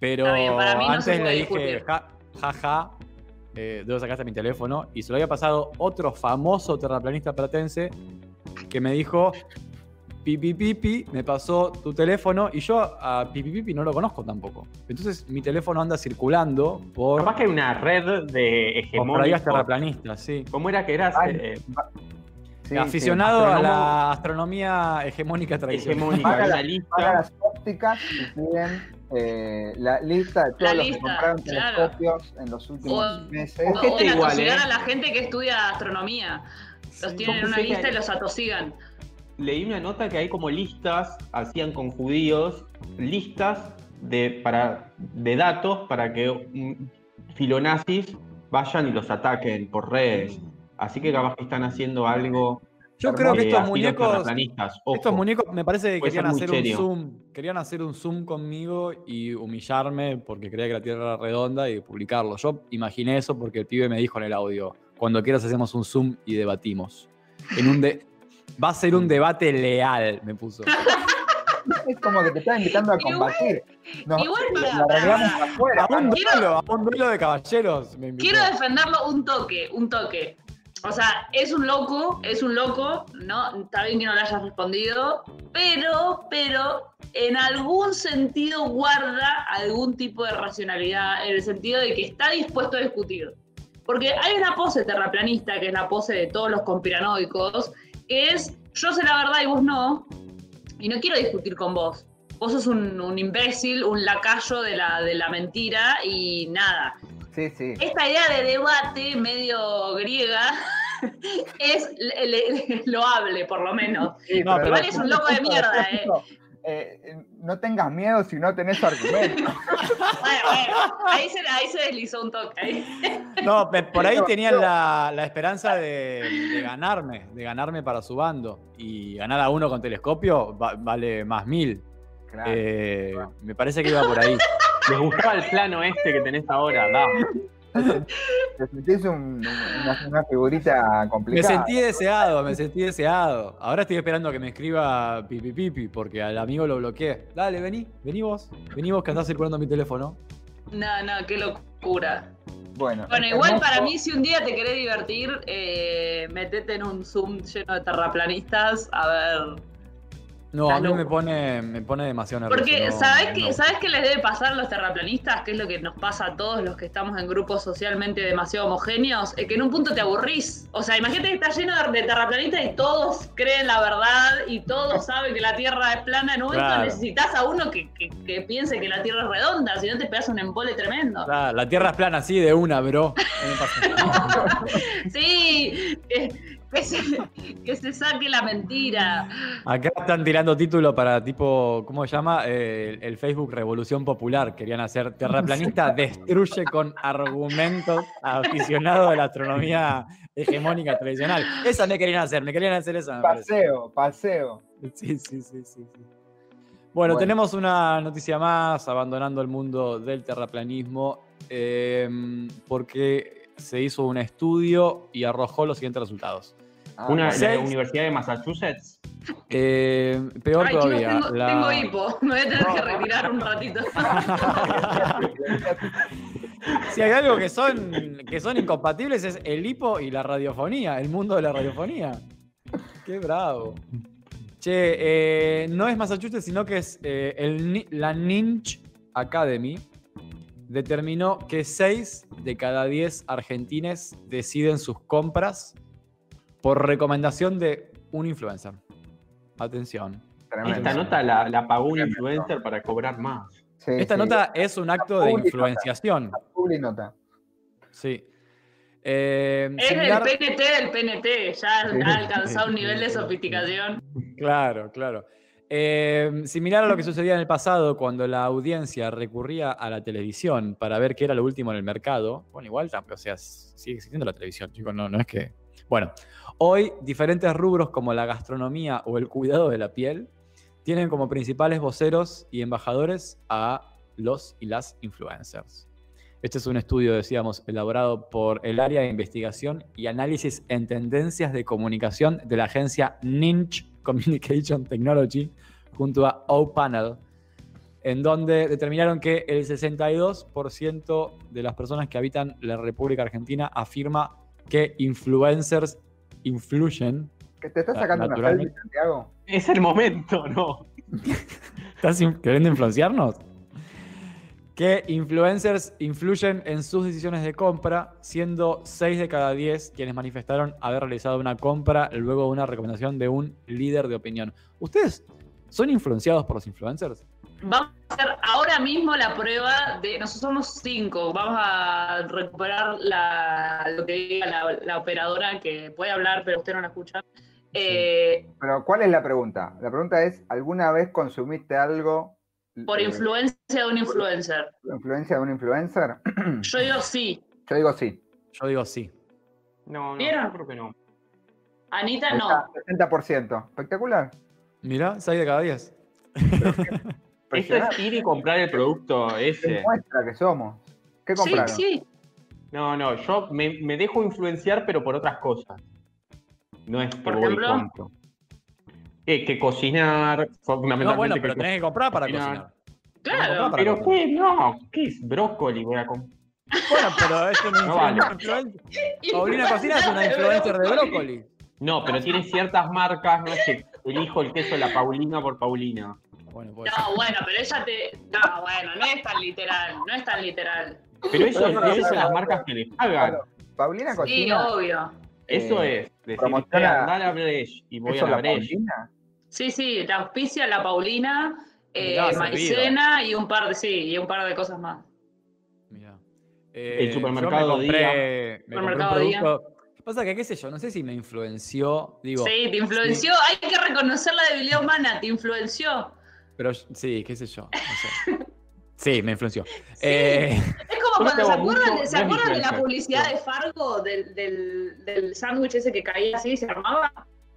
S4: Pero
S2: Está bien, para mí no se
S4: antes le dije,
S2: discutir.
S4: ja, ja, eh, de dónde sacaste mi teléfono. Y se lo había pasado otro famoso terraplanista platense que me dijo, pipi pipi, me pasó tu teléfono y yo a pipi pipi no lo conozco tampoco. Entonces mi teléfono anda circulando por,
S3: Capaz que hay una red de hegemónicos.
S4: terraplanistas, sí.
S3: ¿Cómo era que eras?
S1: Ay,
S3: Eh,
S1: Sí,
S4: aficionado a la astronomía hegemónica tradicional.
S3: hegemónica,
S1: la-
S3: lista.
S1: Paga las ópticas y piden eh, la lista de todos
S2: La
S1: los que compraron
S2: claro.
S1: telescopios en los últimos
S2: O-
S1: meses.
S2: O, o en
S3: igual,
S2: atosigar
S3: ¿eh?
S2: a la gente que estudia astronomía. Los tienen en una lista y los atosigan.
S3: Leí una nota que hay como listas, hacían con judíos, listas de, para, de datos para que filonazis vayan y los ataquen por redes. Así que capaz que están haciendo algo.
S4: Yo creo que estos muñecos.
S3: Ojo.
S4: estos muñecos me parece que querían hacer un
S3: serio.
S4: zoom, querían hacer un zoom conmigo y humillarme porque creía que la Tierra era redonda y publicarlo. Yo imaginé eso porque el pibe me dijo en el audio, cuando quieras hacemos un zoom y debatimos. En un de- Va a ser un debate leal, me puso. <laughs>
S1: Es como que te están invitando a combatir. Nos,
S2: igual para-
S1: afuera.
S4: A un duelo, a un duelo de caballeros me.
S2: Quiero defenderlo un toque, un toque. O sea, es un loco, es un loco, ¿no? Está bien que no le hayas respondido, pero, pero, en algún sentido guarda algún tipo de racionalidad, en el sentido de que está dispuesto a discutir. Porque hay una pose terraplanista, que es la pose de todos los conspiranoicos, que es, yo sé la verdad y vos no, y no quiero discutir con vos. Vos sos un, un imbécil, un lacayo de la, de la mentira y nada
S1: Sí, sí.
S2: esta idea de debate medio griega <laughs> es le- le- <laughs> loable, por lo menos.
S1: Sí,
S4: No, pero-
S2: Igual es un loco de mierda, eh.
S1: Eh, no tengas miedo si no tenés argumento. <laughs>
S2: Bueno, bueno, ahí se, ahí se deslizó un toque. ahí. <laughs>
S4: No, por ahí tenían la, la esperanza de, de ganarme, de ganarme para su bando. Y ganar a uno con telescopio va- vale más mil.
S1: Claro.
S4: Eh, me parece que iba por ahí. <laughs>
S3: Les gustaba el plano este que tenés ahora, da. <laughs>
S1: Te sentís un- una, una figurita
S4: Me
S1: complicada.
S4: sentí deseado, me sentí deseado. Ahora estoy esperando que me escriba pipi pipi porque al amigo lo bloqueé. Dale, vení, vení vos. Vení vos que andás circulando mi teléfono.
S2: No, no, qué locura.
S1: Bueno,
S2: Bueno,
S1: es
S2: igual
S1: hermoso.
S2: para mí, si un día te querés divertir, eh, metete en un Zoom lleno de terraplanistas a ver.
S4: No, a
S2: Estás
S4: mí me pone, me pone demasiado nervioso.
S2: Porque,
S4: no,
S2: ¿sabes
S4: no.
S2: qué, ¿sabes qué les debe pasar a los terraplanistas? Que es lo que nos pasa a todos los que estamos en grupos socialmente demasiado homogéneos. Es que en un punto te aburrís. O sea, imagínate que está lleno de, terraplanistas y todos creen la verdad y todos <laughs> saben que la Tierra es plana. En un momento
S4: Claro.
S2: necesitas a uno que, que- que piense que la Tierra es redonda, si no te pegas un embole tremendo.
S4: Ah, la tierra es plana así de una, bro. <laughs>
S2: Sí, que, <laughs> que se, que se saque la mentira.
S4: Acá están tirando título para tipo, ¿cómo se llama? Eh, el, el Facebook Revolución Popular. Querían hacer terraplanista <laughs> destruye con argumentos aficionados de la astronomía hegemónica tradicional. Esa me querían hacer, me querían hacer esa.
S1: Paseo, paseo.
S4: Sí, sí, sí, sí. sí. Bueno,
S1: Bueno.
S4: tenemos una noticia más, abandonando el mundo del terraplanismo, eh, porque se hizo un estudio y arrojó los siguientes resultados.
S1: Ah,
S3: Una,
S1: bueno.
S3: la. Universidad de Massachusetts.
S4: Eh, peor
S2: Ay, chicos,
S4: todavía.
S2: tengo,
S4: la-
S2: tengo hipo. Me voy a tener que retirar un ratito. <laughs>
S4: Si hay algo que son, que son incompatibles es el hipo y la radiofonía, el mundo de la radiofonía. Qué bravo. Che, eh, no es Massachusetts, sino que es eh, el, la Ninch Academy. Determinó que 6 de cada 10 argentines deciden sus compras por recomendación de un influencer. Atención.
S1: Tremendo.
S3: Esta nota la, la pagó un
S1: Tremendo.
S3: influencer para cobrar más.
S1: Sí,
S4: Esta
S1: sí.
S4: nota es un acto de
S1: Publi nota.
S4: influenciación.
S1: Publi nota.
S4: Sí. Eh,
S2: Es
S4: similar-
S2: el PNT del PNT. Ya ha alcanzado un nivel de sofisticación.
S4: Claro, claro. Eh, similar a lo que sucedía en el pasado, cuando la audiencia recurría a la televisión para ver qué era lo último en el mercado. Bueno, igual, o sea, sigue existiendo la televisión, chicos, no, no es que. Bueno, hoy diferentes rubros como la gastronomía o el cuidado de la piel tienen como principales voceros y embajadores a los y las influencers. Este es un estudio, decíamos, elaborado por el área de investigación y análisis en tendencias de comunicación de la agencia Ninch Communication Technology junto a O-Panel, en donde determinaron que el 62% de las personas que habitan la República Argentina afirma que influencers influyen.
S1: ¿Que ¿Te estás sacando una selfie, Santiago?
S3: Es el momento, ¿no? <laughs>
S4: ¿Estás queriendo influenciarnos? Que influencers influyen en sus decisiones de compra, siendo 6 de cada 10 quienes manifestaron haber realizado una compra luego de una recomendación de un líder de opinión. ¿Ustedes son influenciados por los influencers?
S2: Vamos a hacer ahora mismo la prueba de. Nosotros somos cinco. Vamos a recuperar la, lo que diga la, la operadora que puede hablar, pero usted no la escucha. Eh,
S1: Pero, ¿cuál es la pregunta? La pregunta es, ¿alguna vez consumiste algo
S2: por
S1: eh,
S2: influencia de un influencer.
S1: influencia de un influencer? <clears throat>
S2: Yo digo sí.
S1: Yo digo sí.
S4: Yo digo sí.
S3: No, no,
S2: ¿Vieron?
S3: yo creo que no.
S2: Anita no.
S1: está, 60%. Espectacular.
S4: Mirá, 6 de cada 10.
S3: Esto
S1: Impresionante.
S3: es ir y comprar el producto
S1: ¿Qué
S3: ese.
S1: muestra que somos? ¿Qué
S2: Sí,
S1: compraron?
S2: sí.
S3: No, no, yo me, me dejo influenciar, pero por otras cosas. No es que
S2: Por
S3: voy compro. Eh, que cocinar, fundamentalmente.
S4: No, bueno, pero
S3: que
S4: tenés que comprar para
S3: cocinar.
S4: cocinar.
S2: Claro.
S4: para
S3: Pero qué, no, ¿qué es brócoli? Voy a comprar.
S4: Bueno, pero es una <laughs>
S3: No vale.
S4: influencer. Paulina Cocina es una influencer de brócoli.
S3: No, pero tiene ciertas marcas, no es que elijo el queso de la Paulina por Paulina.
S4: Bueno.
S2: No, bueno, pero ella te. No, bueno, no es tan literal. No es tan literal.
S3: Pero eso es
S1: no,
S3: las marcas que le pagan.
S1: Claro. Paulina
S2: Sí,
S1: cocina.
S2: obvio.
S3: Eso
S1: Eh,
S3: es. Decir,
S1: promociona-
S3: anda a la Breche y voy
S1: ¿Eso
S3: a la.
S1: Paulina?
S2: Sí, sí, la auspicia, la Paulina, eh,
S4: Mirá,
S2: maicena y un par de, sí, y un par de cosas más.
S4: Mirá.
S3: El
S4: yo
S3: supermercado
S4: me compré, me compré un
S2: Supermercado Día.
S4: ¿Qué pasa? Que qué sé yo, no sé si me influenció. Digo,
S2: Sí, te influenció. Hay que reconocer la debilidad humana, te influenció.
S4: Pero sí, qué sé yo. no sé. <laughs> Sí, me influenció. Eh,
S2: Es como cuando se acuerdan,
S3: mucho-
S2: ¿se
S3: no es
S2: acuerdan de la publicidad de Fargo del, del, del sándwich ese que caía así y se armaba.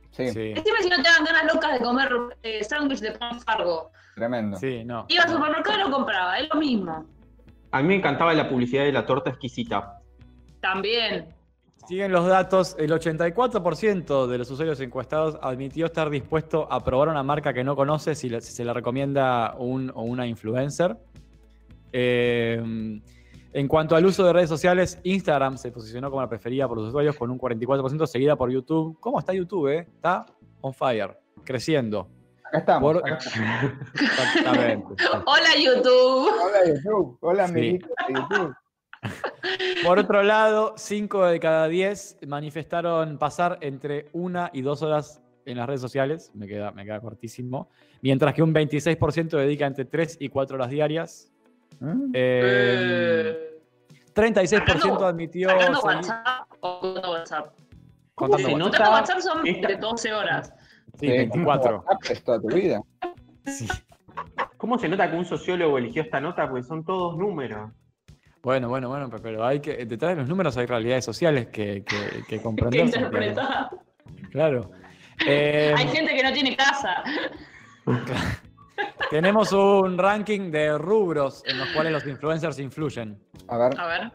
S1: Sí,
S4: sí,
S2: Decime si no te dan ganas locas de comer eh, sándwich de pan Fargo.
S1: tremendo.
S4: sí, no.
S2: Iba al supermercado y lo compraba, es lo mismo.
S3: A mí me encantaba la publicidad de la torta exquisita.
S2: También.
S4: Siguen los datos. El 84% de los usuarios encuestados admitió estar dispuesto a probar una marca que no conoce si, le- si se le recomienda un o una influencer. Eh, en cuanto al uso de redes sociales, Instagram se posicionó como la preferida por los usuarios con un 44%, seguida por YouTube. ¿Cómo está YouTube? eh? Está on fire, creciendo.
S1: Acá estamos.
S4: Por-
S1: acá estamos. <laughs>
S4: Exactamente.
S2: Hola YouTube.
S1: Hola YouTube. Hola
S4: Sí.
S1: amiguitos de YouTube.
S4: Por otro lado, 5 de cada 10 manifestaron pasar entre una y dos horas en las redes sociales, me queda, me queda cortísimo, mientras que un 26% dedica entre 3 y 4 horas diarias.
S1: ¿Mm?
S4: Eh,
S2: Eh,
S4: 36%
S2: sacando-
S4: admitió...
S2: ¿Sacando WhatsApp o contando WhatsApp?
S3: ¿Cómo
S4: Contando
S3: se
S4: WhatsApp.
S2: WhatsApp son de 12 horas.
S4: Sí,
S1: Sí,
S4: 24.
S1: WhatsApp Es toda tu vida.
S4: Sí.
S3: ¿Cómo se nota que un sociólogo eligió esta nota? Porque son todos números.
S4: Bueno, bueno, bueno, pero- hay que, detrás de los números hay realidades sociales que, que, que <laughs> comprender.
S2: Interpretar.
S4: Claro. Eh,
S2: Hay gente que no tiene casa. <laughs>
S4: tenemos un ranking de rubros en los cuales los influencers influyen.
S1: A ver.
S2: A ver.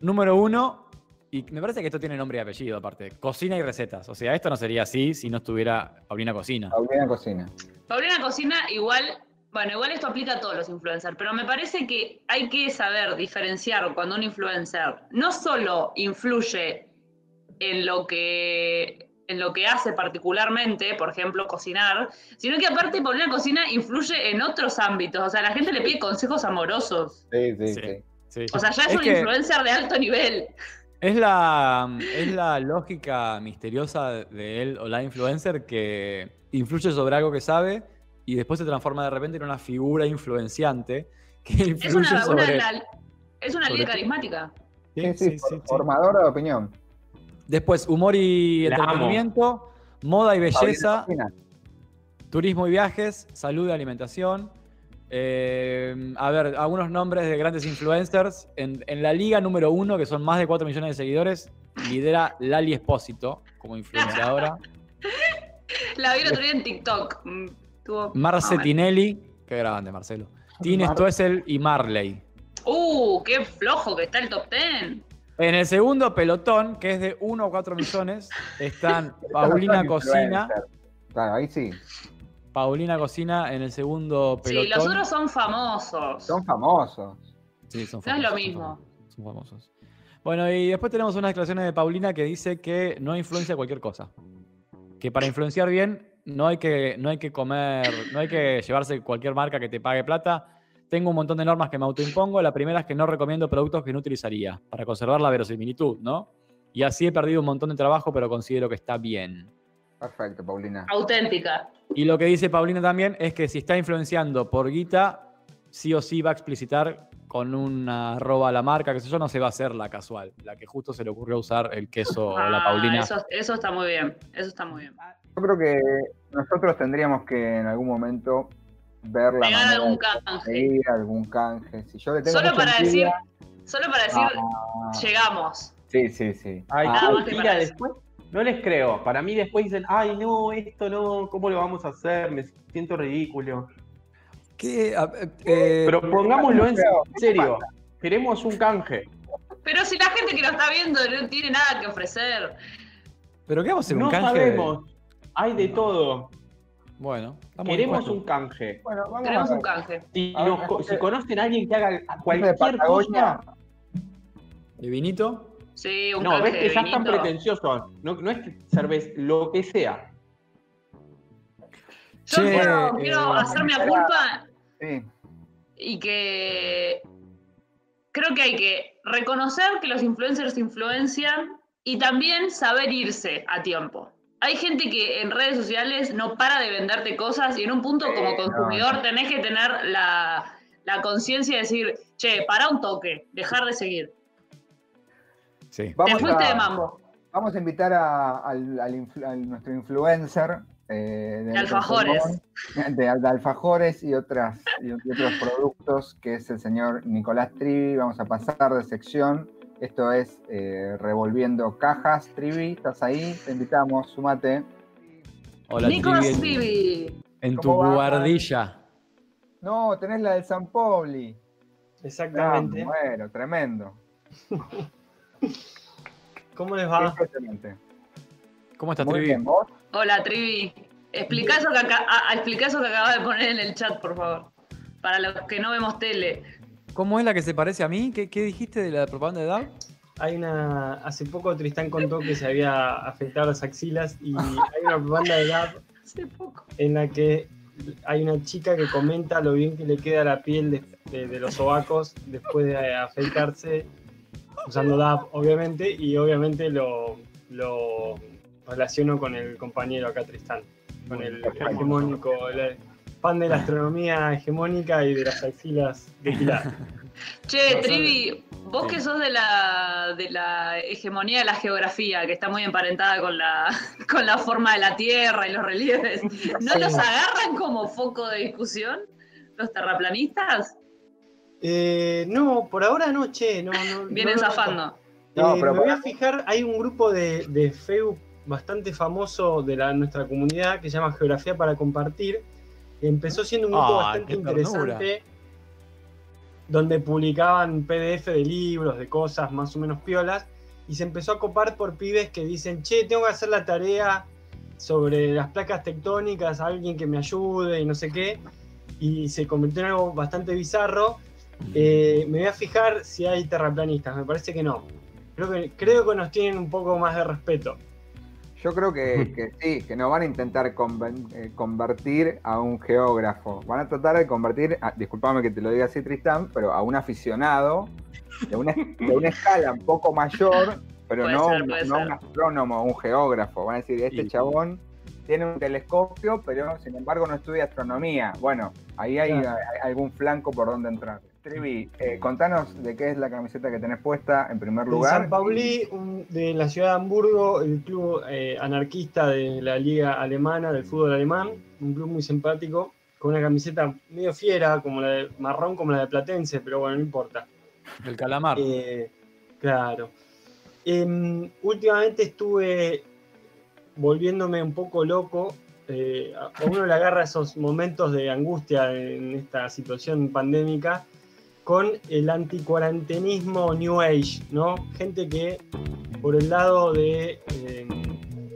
S4: Número uno, y me parece que esto tiene nombre y apellido aparte, cocina y recetas. O sea, esto no sería así si no estuviera Paulina Cocina.
S1: Paulina Cocina.
S2: Paulina Cocina igual, bueno, igual esto aplica a todos los influencers, pero me parece que hay que saber diferenciar cuando un influencer no solo influye en lo que en lo que hace particularmente, por ejemplo, cocinar, sino que aparte Paulina Cocina influye en otros ámbitos, o sea, la gente le pide consejos amorosos.
S1: Sí, sí,
S4: Sí.
S1: sí.
S4: Sí.
S2: O sea, ya es,
S4: Es
S2: un
S4: que
S2: influencer de alto nivel.
S4: es la, es la lógica misteriosa de él o la influencer que influye sobre algo que sabe y después se transforma de repente en una figura influenciante que
S2: Es
S4: influye
S2: una, una
S4: sobre...
S2: la- es una
S4: sobre
S2: líder carismática.
S4: Sí,
S1: Sí, sí,
S4: sí,
S1: for-
S4: sí, sí.
S1: formadora de opinión.
S4: Después, humor y
S3: La amo.
S4: entretenimiento, moda y belleza, turismo y viajes, salud y alimentación. Eh, a ver, algunos nombres de grandes influencers. En, en la liga número uno, que son más de 4 millones de seguidores, lidera Lali Espósito como <laughs> influenciadora.
S2: La vi el otro día en TikTok. Tuvo-
S4: Marce Tinelli, qué grande Marcelo. Tine
S1: Mar-
S4: Stoessel y Marley.
S2: Uh, qué flojo que está el top 10.
S4: En el segundo pelotón, que es de 1 a 4 millones, están <laughs> Paulina
S1: son
S4: Cocina.
S1: Claro, ahí sí.
S4: Paulina Cocina en el segundo pelotón.
S2: Sí, los otros son famosos.
S1: Son famosos.
S4: Sí, son
S2: No es
S4: famosos,
S2: lo
S4: son
S2: mismo.
S4: famosos, Son famosos. Bueno, y después tenemos unas declaraciones de Paulina que dice que no influencia cualquier cosa. Que para influenciar bien no hay que, no hay que comer, no hay que llevarse cualquier marca que te pague plata. Tengo un montón de normas que me autoimpongo. La primera es que no recomiendo productos que no utilizaría para conservar la verosimilitud, ¿no? Y así he perdido un montón de trabajo, pero considero que está bien.
S1: Perfecto, Paulina.
S2: Auténtica.
S4: Y lo que dice Paulina también es que si está influenciando por guita, sí o sí va a explicitar con una arroba a la marca, que sé yo, no se va a hacer la casual, la que justo se le ocurrió usar el queso o la
S2: Ah,
S4: Paulina.
S2: Eso, eso está muy bien. Eso está muy bien.
S1: Yo creo que nosotros tendríamos que en algún momento ver la manera
S2: algún
S1: de
S2: canje.
S1: conseguir algún canje. Si yo le tengo
S2: Solo para decir, solo para decir,
S1: Ah,
S2: llegamos.
S1: sí, sí, sí.
S3: Ay,
S1: Ah,
S2: eso.
S3: después no les creo. Para mí después dicen, ay no, esto no, ¿cómo lo vamos a hacer? Me siento ridículo.
S4: ¿Qué? A- eh,
S3: Pero pongámoslo en serio. Queremos un canje.
S2: Pero si la gente que lo está viendo no tiene nada que ofrecer.
S4: ¿pero qué vamos a hacer?
S3: No
S4: ¿Un canje?
S3: sabemos. Hay de todo.
S4: Bueno,
S3: Queremos un canje.
S1: Bueno, vamos
S2: Tenemos
S1: a
S2: un canje.
S3: Si,
S1: A ver,
S3: nos si conocen a alguien que haga cualquier cosa.
S4: ¿De vinito?
S2: Sí, un
S3: No,
S2: canje
S3: ves que ya están pretenciosos. No, no es que cerveza, lo que sea.
S2: Yo
S4: Che,
S2: quiero,
S4: eh,
S2: quiero hacerme a culpa
S1: Sí,
S2: y que creo que hay que reconocer que los influencers influencian y también saber irse a tiempo. Hay gente que en redes sociales no para de venderte cosas y en un punto como consumidor
S1: no.
S2: tenés que tener la, la conciencia de decir, che, para un toque, dejar de seguir.
S4: Sí.
S2: Te
S1: vamos
S2: fuiste
S1: a,
S2: de mambo.
S1: vamos a invitar a, al, al influ- al nuestro influencer eh, de,
S2: De alfajores.
S1: De, de alfajores y, otras, y otros productos, que es el señor Nicolás Trivi. Vamos a pasar de sección. Esto es eh, Revolviendo Cajas. Trivi, ¿estás ahí? Te invitamos, sumate.
S4: Hola,
S2: Nicolás
S4: Trivi, en-
S2: Trivi.
S4: en, tu guardilla.
S1: No, tenés la del San Pauli.
S5: Exactamente.
S1: Ah, bueno, tremendo. <laughs>
S5: ¿Cómo les va?
S4: ¿Cómo estás,
S1: Muy
S4: Trivi?
S1: bien, ¿vos?
S2: Hola, Trivi. Explica eso, que acá- a- a- explica eso que acabas de poner en el chat, por favor. Para los que no vemos tele.
S4: ¿Cómo es la que se parece a mí? ¿Qué, qué dijiste de la propaganda de DAB?
S5: Hay una. Hace poco Tristán contó que se había afectado las axilas y hay una banda de DAB <laughs>
S2: Hace poco.
S5: en la que hay una chica que comenta lo bien que le queda la piel de, de- de los sobacos después de afeitarse, usando DAB, obviamente, y obviamente lo, lo relaciono con el compañero acá, Tristán, con el hegemónico, el fan de la astronomía hegemónica y de las axilas depiladas. <laughs>
S2: Che,
S4: No,
S2: Trivi, vos
S4: Sí.
S2: que sos de la, de la hegemonía de la geografía, que está muy emparentada con la, <laughs> con la forma de la Tierra y los relieves, ¿no
S5: Sí.
S2: los agarran como foco de discusión los terraplanistas?
S5: Eh, no, por ahora no, che, no, no.
S2: Vienen
S5: no
S2: zafando.
S1: No,
S5: Eh,
S1: pero
S5: me voy a fijar, hay un grupo de, de Facebook bastante famoso de la, nuestra comunidad que se llama Geografía para Compartir. Empezó siendo un grupo
S4: Ah,
S5: bastante interesante donde publicaban PDF de libros, de cosas más o menos piolas, y se empezó a copar por pibes que dicen, che, tengo que hacer la tarea sobre las placas tectónicas, alguien que me ayude y no sé qué, y se convirtió en algo bastante bizarro. Eh, me voy a fijar si hay terraplanistas, me parece que no. Creo que, creo que nos tienen un poco más de respeto.
S1: Yo creo que, que sí, que no van a intentar conven- eh, convertir a un geógrafo. Van a tratar de convertir, a- disculpame que te lo diga así, Tristán, pero a un aficionado de una, de una escala un poco mayor, pero
S2: Puede
S1: no,
S2: ser,
S1: no un astrónomo, un geógrafo. Van a decir, este
S4: Sí.
S1: chabón tiene un telescopio, pero sin embargo no estudia astronomía. Bueno, ahí hay,
S5: Claro.
S1: hay algún flanco por donde entrar. Trivi, eh, contanos de qué es la camiseta que tenés puesta en primer lugar.
S5: San Pauli, un- de la ciudad de Hamburgo, el club eh, anarquista de la liga alemana, del fútbol alemán, un club muy simpático, con una camiseta medio fiera, como la de marrón como la de Platense, pero bueno, no importa.
S4: El calamar.
S5: Eh, claro. Em, últimamente estuve volviéndome un poco loco. eh, a uno le agarra esos momentos de angustia en esta situación pandémica con el anticuarentenismo New Age, ¿no? Gente que por el lado de eh,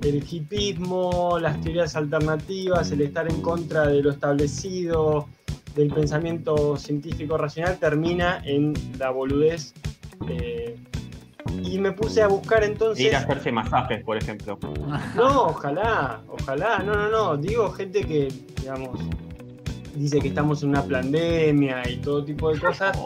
S5: el hipismo, las teorías alternativas, el estar en contra de lo establecido, del pensamiento científico racional, termina en la boludez. eh, y me puse a buscar entonces.
S3: Ir a hacerse masajes, por ejemplo.
S5: No, ojalá, ojalá, no, no, no. Digo gente que, digamos, dice que estamos en una pandemia y todo tipo de cosas,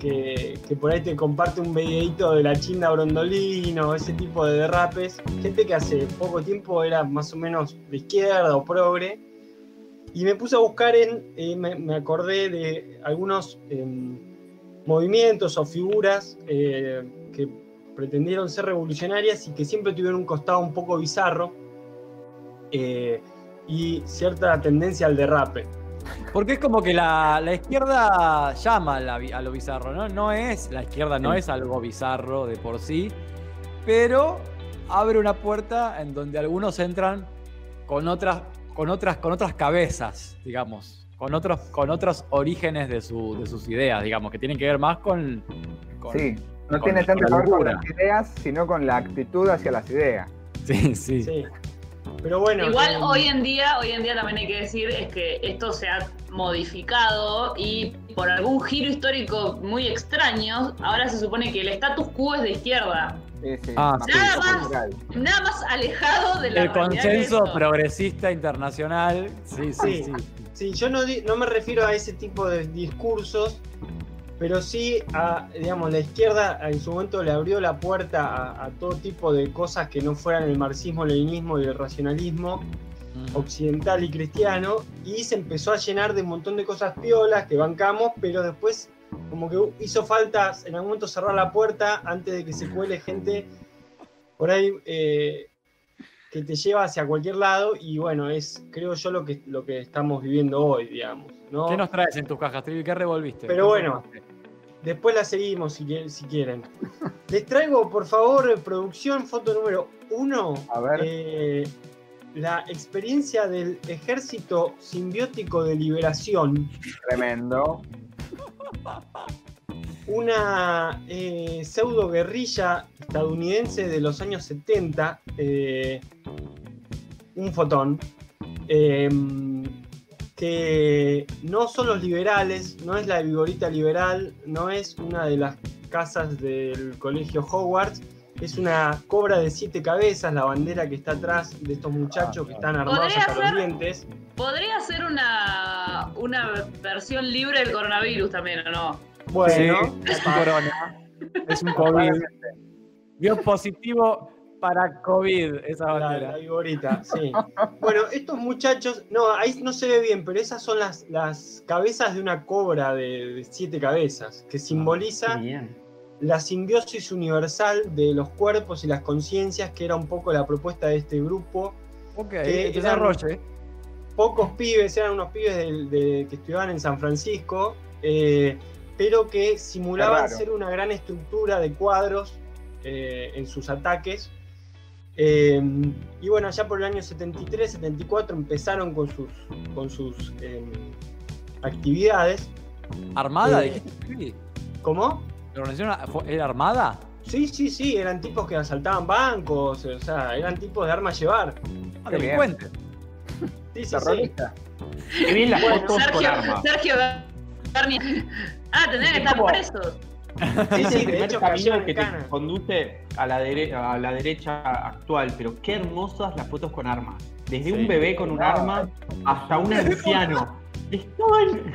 S5: que, por ahí te comparte un videito de la Chinda Brondolino, ese tipo de derrapes. Gente que hace poco tiempo era más o menos de izquierda o progre. Y me puse a buscar en, eh, me, me acordé de algunos em, movimientos o figuras eh, que pretendieron ser revolucionarias y que siempre tuvieron un costado un poco bizarro eh, y cierta tendencia al derrape.
S4: Porque es como que la, la izquierda llama a, la a lo bizarro, ¿no? No es, la izquierda no es algo bizarro de por sí, pero abre una puerta en donde algunos entran con otras, con otras, con otras cabezas, digamos, con otros, con otros orígenes de, su- de sus ideas, digamos, que tienen que ver más con. con-
S1: Sí, no
S4: con-
S1: tiene tanto
S4: con
S1: que ver con las ideas, sino con la actitud hacia las ideas.
S4: sí, sí.
S5: Sí. Pero bueno.
S2: Igual
S5: eh,
S2: hoy en día, hoy en día también hay que decir es que esto se ha modificado y por algún giro histórico muy extraño, ahora se supone que el status quo es de izquierda.
S1: Sí, sí,
S4: Ah, sí.
S2: Nada
S1: cultural.
S2: más. Nada más alejado de la
S4: El
S2: realidad que
S4: consenso progresista internacional. Sí, sí,
S5: Sí.
S4: sí.
S5: Sí, yo no, no me refiero a ese tipo de discursos, pero sí a, digamos, la izquierda en su momento le abrió la puerta a, a todo tipo de cosas que no fueran el marxismo, leninismo y el racionalismo occidental y cristiano, y se empezó a llenar de un montón de cosas piolas que bancamos, pero después como que hizo falta en algún momento cerrar la puerta antes de que se cuele gente por ahí eh, que te lleva hacia cualquier lado y bueno, es creo yo lo que, lo que estamos viviendo hoy, digamos. ¿no?
S4: ¿Qué nos traes en tus cajas, Trivi? ¿Qué revolviste?
S5: Pero bueno. Después la seguimos si, quie- si quieren. Les traigo, por favor, producción, foto número uno.
S1: A ver.
S5: eh, la experiencia del Ejército Simbiótico de Liberación.
S1: Tremendo.
S5: una eh, pseudo guerrilla estadounidense de los años 70, eh, un fotón, eh, que no son los liberales, no es la vigorita liberal, no es una de las casas del colegio Hogwarts, es una cobra de siete cabezas, la bandera que está atrás de estos muchachos que están armados
S2: Podría
S5: hasta los dientes.
S2: Podría ser una, una versión libre del coronavirus también, ¿o no?
S5: Bueno,
S4: Sí, es un corona. Es un COVID. Dio positivo para COVID esa
S5: La,
S4: bandera.
S5: la vigorita, sí. Bueno, estos muchachos, no, ahí no se ve bien, pero esas son las, las cabezas de una cobra de, de siete cabezas, que simboliza
S3: Bien.
S5: la simbiosis universal de los cuerpos y las conciencias, que era un poco la propuesta de este grupo.
S4: Ok,
S5: que eran-
S4: desarrolle.
S5: Pocos pibes, eran unos pibes de- que estudiaban en San Francisco, eh, pero que simulaban ser una gran estructura de cuadros eh, en sus ataques. Eh, y bueno, allá por el año 73, 74 empezaron con sus, con sus eh, actividades.
S4: ¿Armada?
S5: Eh? ¿Cómo?
S4: ¿La organización era armada?
S5: Sí, sí, sí, eran tipos que asaltaban bancos, o sea, eran tipos de armas llevar.
S4: Ah,
S1: Qué bien.
S4: delincuente.
S5: Sí, sí, sí.
S1: Terrorista.
S3: Qué bien las
S5: Bueno,
S3: fotos con
S2: Sergio,
S3: armas.
S2: Sergio Berni. Ah, tendrían que
S3: Es
S2: estar presos.
S5: Sí, <laughs>
S3: Es
S5: sí,
S3: el
S5: de
S3: primer
S5: hecho
S3: camino que te conduce a la, dere- a la derecha actual, pero qué hermosas las fotos con armas. Desde
S4: Sí.
S3: un bebé con un
S1: No.
S3: arma hasta un anciano. Estaban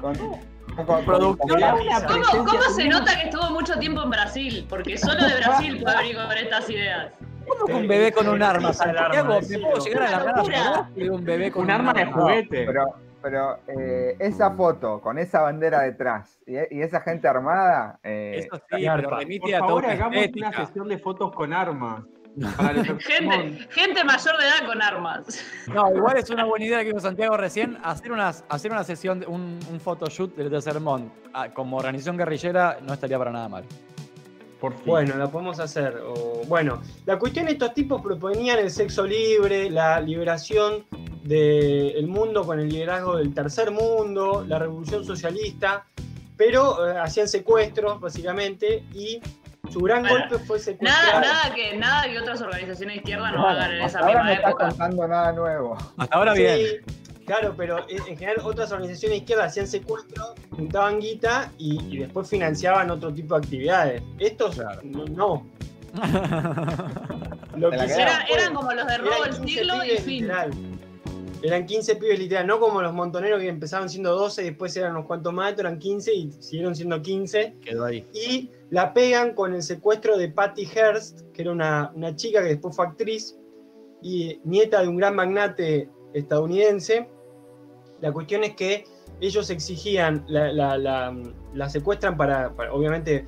S1: Con, con- con-
S4: Producción.
S1: con-
S3: Era
S5: ¿Cómo-
S2: ¿Cómo, se nota que estuvo mucho tiempo en Brasil? Porque solo de Brasil puede venir con estas ideas.
S4: ¿Cómo que un bebé con un arma? Santiago, ¿me puedo llegar a
S2: locura.
S4: a de un bebé con
S3: un arma de
S1: No,
S3: juguete?
S1: pero pero eh, esa foto con esa bandera detrás y, y esa gente armada, eh,
S4: Eso sí, pero
S3: Por
S4: remite a
S3: favor, hagamos una sesión de fotos con armas. <laughs>
S2: Gente, mayor de edad con armas.
S4: No, igual es una buena idea que dijo Santiago recién, hacer una, hacer una sesión, de- un, un photoshoot del tercer. Ah, Como organización guerrillera no estaría para nada mal.
S3: Por fin.
S5: Bueno, la podemos hacer. o- bueno, la cuestión estos tipos proponían el sexo libre, la liberación del mundo con el liderazgo del tercer mundo, la revolución socialista, pero eh, hacían secuestros básicamente y su gran
S2: Bueno,
S5: golpe fue
S2: Nada,
S5: secuestrar.
S2: nada que, nada que otras organizaciones de izquierda no hagan en esa
S1: ahora
S2: misma
S1: no está
S2: época.
S1: contando nada nuevo.
S4: Hasta ahora bien.
S5: Sí, claro, pero en en general otras organizaciones de izquierda hacían secuestros, juntaban guita y, y después financiaban otro tipo de actividades. Estos
S4: Claro.
S5: no. no. <laughs> Lo que.
S2: Era- eran como los de robo del
S5: 15
S2: siglo y fin.
S5: literal. Eran 15 pibes literal, no como los montoneros que empezaban siendo 12 y después eran unos cuantos más, eran 15 y siguieron siendo 15.
S4: Quedó ahí.
S5: Y la pegan con el secuestro de Patty Hearst, que era una, una chica que después fue actriz y nieta de un gran magnate estadounidense. La cuestión es que ellos exigían, la, la- la- la secuestran para, para, obviamente,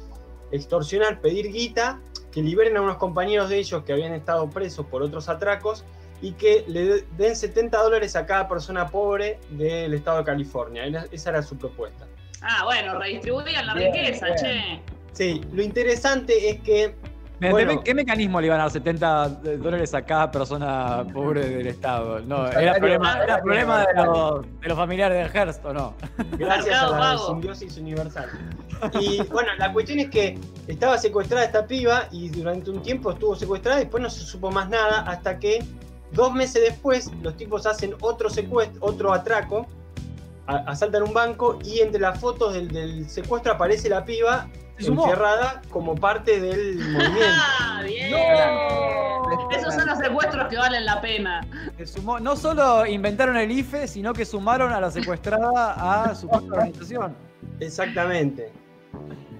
S5: extorsionar, pedir guita, que liberen a unos compañeros de ellos que habían estado presos por otros atracos y que le de- den 70 dólares a cada persona pobre del estado de California. Esa era su propuesta.
S2: Ah, bueno, redistribuían la
S1: Bien,
S2: riqueza,
S1: bien.
S2: che.
S5: Sí, lo interesante es que
S4: ¿De-
S5: Bueno.
S4: de- ¿Qué mecanismo le iban a dar 70 dólares a cada persona pobre del Estado? No, era problema, era problema de, los, de los familiares de Hearst, ¿o no?
S5: gracias a la simbiosis universal. Y bueno, la cuestión es que estaba secuestrada esta piba y durante un tiempo estuvo secuestrada y después no se supo más nada hasta que dos meses después los tipos hacen otro secuestro, otro atraco, a- asaltan un banco y entre las fotos del, del secuestro aparece la piba encerrada como parte del <laughs> movimiento.
S2: Ah, bien.
S1: ¡No!
S2: Esos son los secuestros que valen la pena.
S4: Se sumó- no solo inventaron el IFE, sino que sumaron a la secuestrada a su propia <laughs> organización.
S5: Exactamente.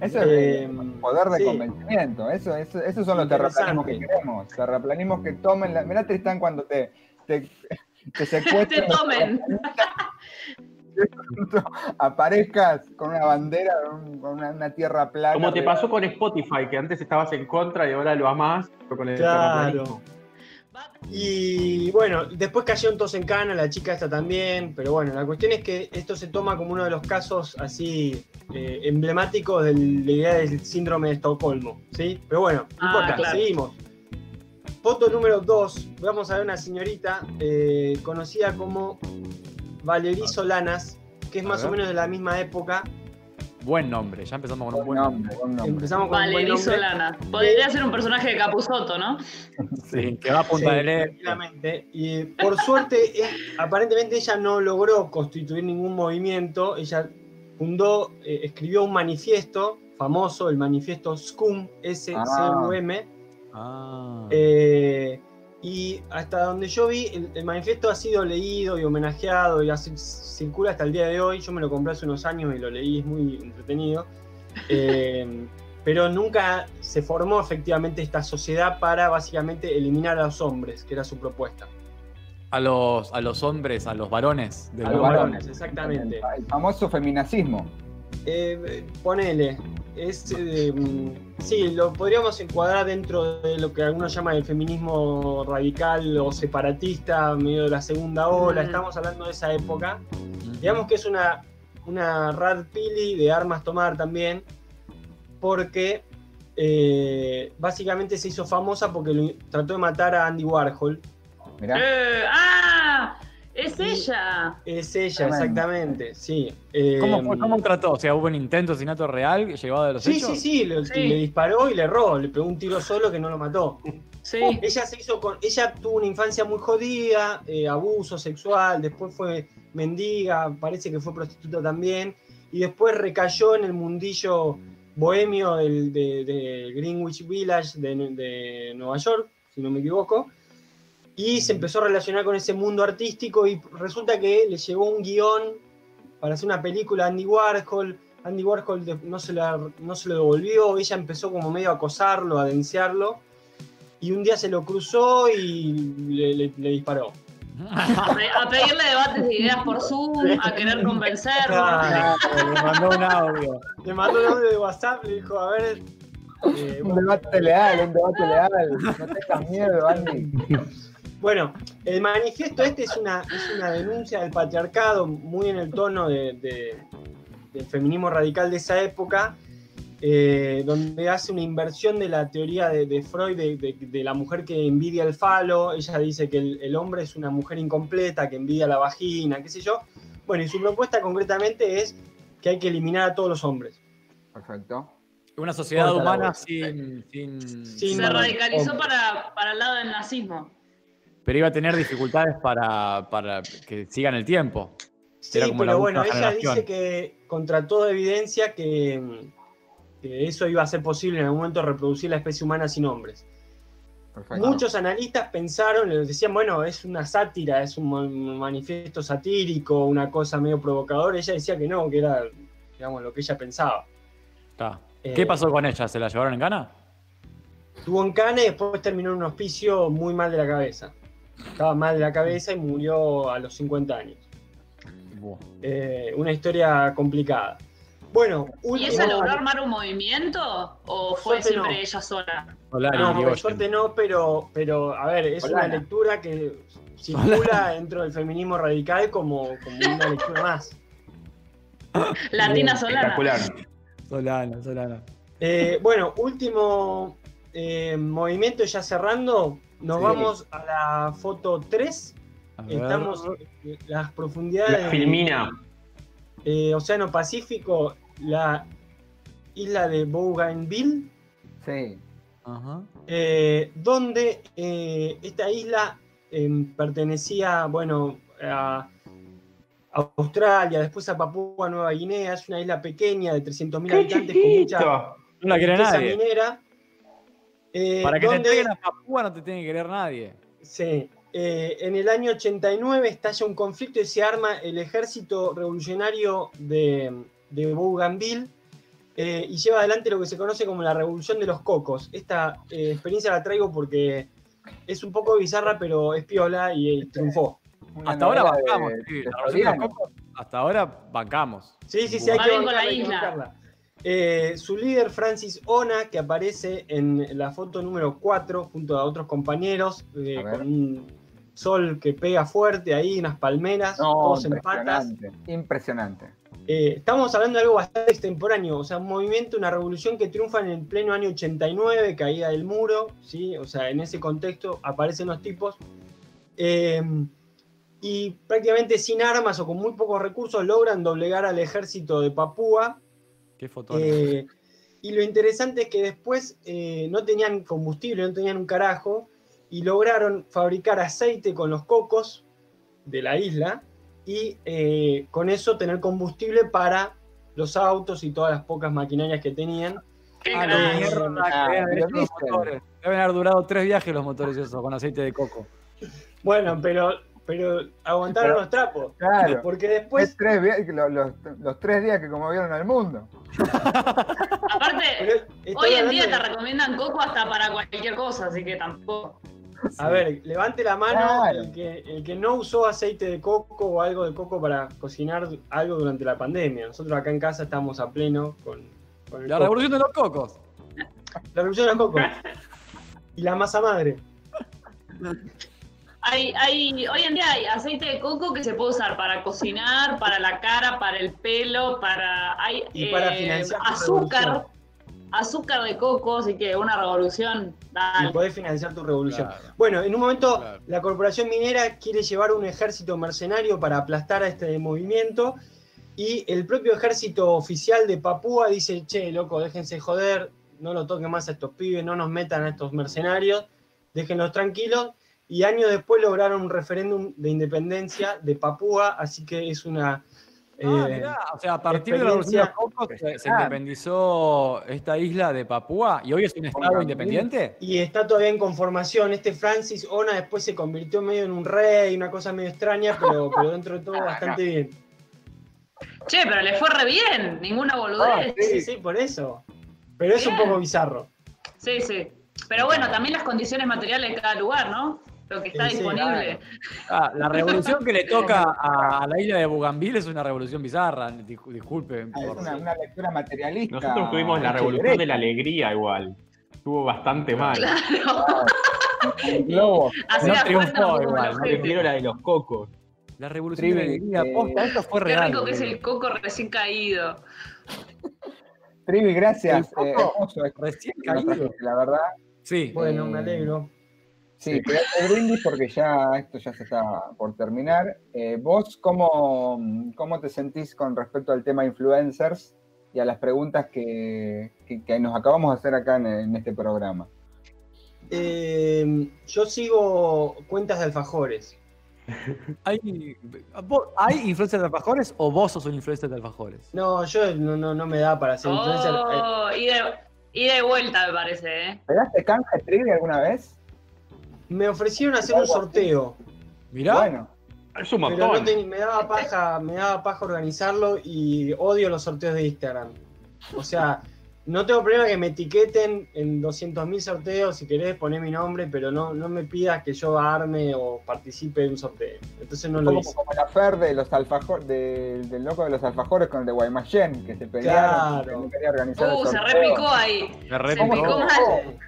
S1: Eso es
S5: Eh,
S1: poder de
S5: sí.
S1: convencimiento. Eso, eso- esos son los terraplanismos que queremos. Terraplanismos que tomen la. Mirá, Tristán, cuando te, te, te <laughs> secuestran.
S2: Te tomen. <laughs>
S1: aparezcas con una bandera, con una, una tierra plana.
S3: Como te pasó con Spotify, que antes estabas en contra y ahora lo amás, pero con el
S5: Claro. Y bueno, después cayeron todos en cana, la chica esta también, pero bueno, la cuestión es que esto se toma como uno de los casos así eh, emblemáticos de la idea del síndrome de Estocolmo, ¿sí? Pero bueno, no
S2: Ah,
S5: importa,
S2: claro.
S5: seguimos. Foto número 2, vamos a ver una señorita eh, conocida como Valerie Solanas, que es más o menos de la misma época.
S4: Buen nombre, ya empezamos con un
S1: Buen
S4: nombre.
S1: nombre, buen nombre.
S5: Empezamos con un buen
S2: Valerí
S5: nombre.
S2: Solana. Podría ser un personaje de Capuzoto, ¿no? <laughs>
S4: Sí, que va a punta
S5: Sí,
S4: de ley.
S5: tranquilamente. Y por suerte, <laughs> eh, aparentemente ella no logró constituir ningún movimiento. Ella fundó, eh, escribió un manifiesto famoso, el manifiesto SCUM, S-C-U-M.
S4: Ah.
S5: eh, y hasta donde yo vi, el, el manifiesto ha sido leído y homenajeado y así circula hasta el día de hoy. Yo me lo compré hace unos años y lo leí, es muy entretenido. <laughs> Eh, pero nunca se formó efectivamente esta sociedad para básicamente eliminar a los hombres, que era su propuesta.
S4: a, los, a los hombres, a los varones. de
S5: A
S4: los
S5: los
S4: varones.
S5: varones, exactamente.
S1: El famoso feminacismo.
S5: Eh, ponele, es, eh, mm, sí, lo podríamos encuadrar dentro de lo que algunos llaman el feminismo radical o separatista, medio de la segunda ola,
S2: Mm.
S5: estamos hablando de esa época. Digamos que es una, una rad pili de armas tomar también, porque eh, básicamente se hizo famosa porque lo- trató de matar a Andy Warhol.
S1: Mirá.
S2: Eh, ¡Ah! ¡Es ella!
S5: Es ella,
S1: Tremendo.
S5: exactamente, sí. Eh,
S4: ¿Cómo, fue- ¿Cómo trató? O sea, ¿hubo un intento de asesinato real llevado de los
S5: Sí,
S4: hechos?
S5: sí, sí, le,
S2: Sí.
S5: le disparó y le erró, le pegó un tiro solo que no lo mató.
S2: Sí. <laughs>
S5: Ella se hizo con, ella tuvo una infancia muy jodida, eh, abuso sexual, después fue mendiga, parece que fue prostituta también, y después recayó en el mundillo bohemio del, de, de Greenwich Village de, de Nueva York, si no me equivoco, y se empezó a relacionar con ese mundo artístico y resulta que le llegó un guion para hacer una película a Andy Warhol. Andy Warhol no se, la, no se lo devolvió, ella empezó como medio a acosarlo, a denunciarlo, y un día se lo cruzó y le, le- le disparó.
S2: A pe- A pedirle debates de ideas por Zoom, a querer convencerlo.
S5: Claro,
S4: le mandó un audio.
S5: le mandó un audio de WhatsApp, le dijo, a ver... eh,
S1: Un debate leal, un debate leal. No tengas miedo, Andy.
S5: Bueno, el manifiesto este es una, es una denuncia del patriarcado, muy en el tono de- de- del feminismo radical de esa época, eh, donde hace una inversión de la teoría de, de Freud de, de- de la mujer que envidia el falo. Ella dice que el, el hombre es una mujer incompleta, que envidia la vagina, qué sé yo. Bueno, y su propuesta concretamente es que hay que eliminar a todos los hombres.
S1: Perfecto.
S4: Una sociedad
S5: Corta
S4: humana sin, sin,
S5: Sin-
S2: Se radicalizó
S5: hombre.
S2: para, para el lado del nazismo.
S4: Pero iba a tener dificultades para, para que sigan el tiempo.
S5: Sí,
S4: Era como la
S5: pero bueno, ella
S4: generación.
S5: dice que contra toda evidencia que, que eso iba a ser posible en algún momento reproducir la especie humana sin hombres.
S1: Perfecto.
S5: Muchos analistas pensaron, les decían, bueno, es una sátira, es un ma- manifiesto satírico, una cosa medio provocadora. Ella decía que no, que era, digamos, lo que ella pensaba. Eh,
S4: ¿Qué pasó con ella? ¿Se la llevaron en gana?
S5: Estuvo en Cannes y después terminó en un hospicio muy mal de la cabeza. Estaba mal de la cabeza y murió a los 50 años. Eh, una historia complicada. Bueno,
S2: ¿Y ella logró armar un movimiento? ¿O fue
S5: suerte
S2: siempre
S5: no.
S2: ella sola?
S4: Solari,
S5: No, por suerte no, pero, pero a ver, es
S1: Solana.
S5: una lectura que circula dentro del feminismo radical como, como una <laughs> lectura más.
S2: Latina Solana.
S3: Espectacular.
S4: Solana, Solana.
S5: Eh, bueno, último eh, movimiento ya cerrando. Nos
S1: Sí.
S5: vamos a la foto 3.
S4: A ver.
S5: Estamos en las profundidades
S3: La filmina.
S5: eh, Océano Pacífico, la isla de Bougainville.
S1: Sí.
S4: Ajá.
S5: eh, donde eh, esta isla em, pertenecía, bueno, a Australia, después a Papúa Nueva Guinea, es una isla pequeña de 300.000
S3: ¡Qué
S5: habitantes con mucha!
S4: No la quiere
S5: riqueza
S4: nadie.
S5: minera. Eh,
S4: Para que te
S5: donde-
S4: entreguen a Papúa no te tiene que querer nadie.
S5: Sí. eh, en el año 89 estalla un conflicto y se arma el ejército revolucionario de, de Bougainville eh, y lleva adelante lo que se conoce como la revolución de los cocos. Esta eh, experiencia la traigo porque es un poco bizarra, pero es piola y, eh, triunfó.
S4: Hasta ahora
S1: de-
S4: bancamos. sí,
S1: de
S4: la revolución de los
S1: Soriano.
S4: cocos, hasta ahora bancamos.
S5: Sí, sí, sí, hay que
S2: la
S5: bancarla, hay que
S2: isla.
S5: bancarla. Eh, su líder, Francis Ona, que aparece en la foto número 4 junto a otros compañeros, eh,
S1: A
S5: con un sol que pega fuerte ahí, unas palmeras,
S1: No,
S5: todos en patas.
S1: impresionante.
S5: Eh, estamos hablando de algo bastante extemporáneo, o sea, un movimiento, una revolución que triunfa en el pleno año 89, caída del muro, ¿sí? O sea, en ese contexto aparecen los tipos. y prácticamente sin armas o con muy pocos recursos logran doblegar al ejército de Papúa.
S4: Qué
S5: eh, y lo interesante es que después eh, no tenían combustible, no tenían un carajo, y lograron fabricar aceite con los cocos de la isla y eh, con eso tener combustible para los autos y todas las pocas maquinarias que tenían.
S4: Ah,
S1: Ah.
S4: Deben haber durado tres viajes los motores esos con aceite de coco.
S5: Bueno, pero, pero aguantaron
S1: Pero-
S5: los trapos.
S1: Claro.
S5: Porque después...
S1: tres los, los tres días que conmovieron al mundo.
S2: Aparte, hoy en día
S5: de-
S2: te recomiendan coco hasta para cualquier cosa, así que tampoco.
S5: A ver, levante la mano
S1: Claro.
S5: el, que, el que no usó aceite de coco o algo de coco para cocinar algo durante la pandemia. Nosotros acá en casa estamos a pleno con, con el
S4: La
S5: coco.
S4: revolución de los cocos.
S5: La revolución del coco. <laughs> Y la masa madre. <laughs>
S2: Hay, hay, hoy en día hay aceite de coco que se puede usar para cocinar, <laughs> para la cara, para el pelo, para. Hay
S5: Y para
S2: eh,
S5: financiar tu
S2: azúcar,
S5: revolución.
S2: azúcar de coco, así que una revolución.
S5: Y
S2: Dale.
S5: podés financiar tu revolución.
S4: Claro.
S5: Bueno, en un momento
S4: Claro.
S5: la corporación minera quiere llevar un ejército mercenario para aplastar a este movimiento. Y el propio ejército oficial de Papúa dice, che, loco, déjense joder, no lo toquen más a estos pibes, no nos metan a estos mercenarios, déjenlos tranquilos. Y años después lograron un referéndum de independencia de Papúa, así que es una...
S4: Ah,
S5: eh,
S4: mirá, o sea, a partir de la de los cocos se, se
S1: Ah.
S4: independizó esta isla de Papúa y hoy es un estado independiente.
S5: y está todavía en conformación. Este Francis Ona después se convirtió medio en un rey, una cosa medio extraña, pero, <laughs> pero dentro de todo bastante bien.
S2: Che, pero le fue re bien, ninguna
S1: Ah,
S2: boludez.
S5: Sí, sí, por eso. Pero es un poco bizarro.
S2: Sí, sí. Pero bueno, también las condiciones materiales de cada lugar, ¿no? Lo que está
S5: Sí, sí,
S2: disponible.
S4: Ah, la revolución que le <laughs> toca a, a la isla de Bougainville es una revolución bizarra. Discu- Disculpen.
S1: Ah, Es
S4: por-
S1: una, una lectura materialista.
S3: Nosotros tuvimos la revolución de la alegría igual. Estuvo bastante mal.
S2: Claro.
S1: El globo. <laughs>
S4: No triunfó igual, no.
S3: Prefiero la de los cocos.
S4: La revolución de la alegría.
S1: eh,
S4: Posta, esto fue
S2: Qué
S4: real.
S2: rico que es el coco recién caído.
S1: Trivi, gracias.
S4: El
S1: Eh, hermoso
S4: Recién caído.
S1: la verdad.
S4: Sí.
S5: Bueno,
S1: Eh,
S5: me alegro.
S1: Sí, te brindis porque ya esto ya se está por terminar. Eh, ¿Vos cómo, cómo te sentís con respecto al tema influencers y a las preguntas que, que- que nos acabamos de hacer acá en, en este programa?
S5: Eh, yo sigo cuentas de alfajores. <laughs>
S4: ¿Hay, vos- ¿Hay influencers de alfajores o vos sos un influencer de alfajores?
S5: No, yo no, no, no me da para ser influencer. Eh,
S2: Oh, y de, y de vuelta, me parece, ¿eh?
S1: ¿Pegaste canje Trivi alguna vez?
S5: Me ofrecieron hacer un sorteo.
S4: Mirá.
S1: Bueno,
S3: Es un
S5: Pero no
S3: montón.
S5: ten- me daba paja, me daba paja organizarlo y odio los sorteos de Instagram. O sea, no tengo problema que me etiqueten en 200.000 sorteos, si querés poner mi nombre, pero no, no me pidas que yo arme o participe de un sorteo. Entonces no lo hice.
S1: como la fer de los alfajores, del loco de los alfajores con el de Guaymallén, que se pelearon,
S5: Claro.
S1: que no quería organizar
S2: Uh,
S1: el
S2: se repicó ahí.
S4: Me
S2: Se
S4: repicó.
S2: picó mal.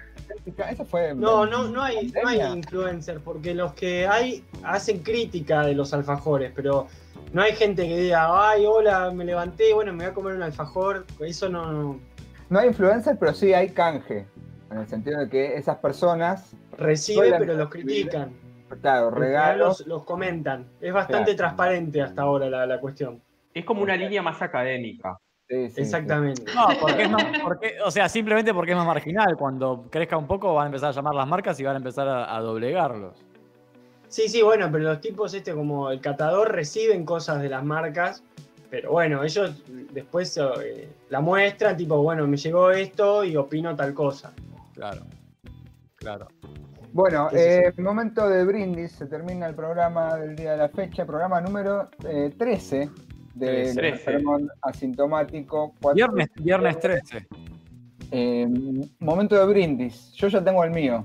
S1: Eso fue.
S5: No, no, no hay, no hay
S1: pandemia.
S5: influencers, porque los que hay hacen crítica de los alfajores, pero no hay gente que diga, ay, hola, me levanté, bueno, me voy a comer un alfajor. Eso no. no.
S1: No hay influencers, pero sí hay canje. En el sentido de que esas personas,
S5: Recibe,
S1: Suelen
S5: pero los critican.
S1: claro, regalos.
S5: Los, los comentan. Es bastante
S1: Claro.
S5: transparente hasta ahora la, la cuestión.
S3: Es como una línea más académica.
S1: Sí, sí, sí.
S5: Exactamente.
S4: No, porque es más, porque- o sea, simplemente porque es más marginal. Cuando crezca un poco van a empezar a llamar las marcas y van a empezar a, a doblegarlos.
S5: Sí, sí, bueno, pero los tipos este como el catador reciben cosas de las marcas, pero bueno, ellos después eh, la muestran, tipo, bueno, me llegó esto y opino tal cosa.
S4: Claro. Claro.
S1: Bueno,
S5: Sí, sí,
S1: eh, momento de brindis, se termina el programa del día de la fecha, programa número eh, 13
S3: 13.
S1: sermón asintomático. cuatro-
S4: Viernes, viernes 13.
S1: Eh, momento de brindis, yo ya tengo el mío.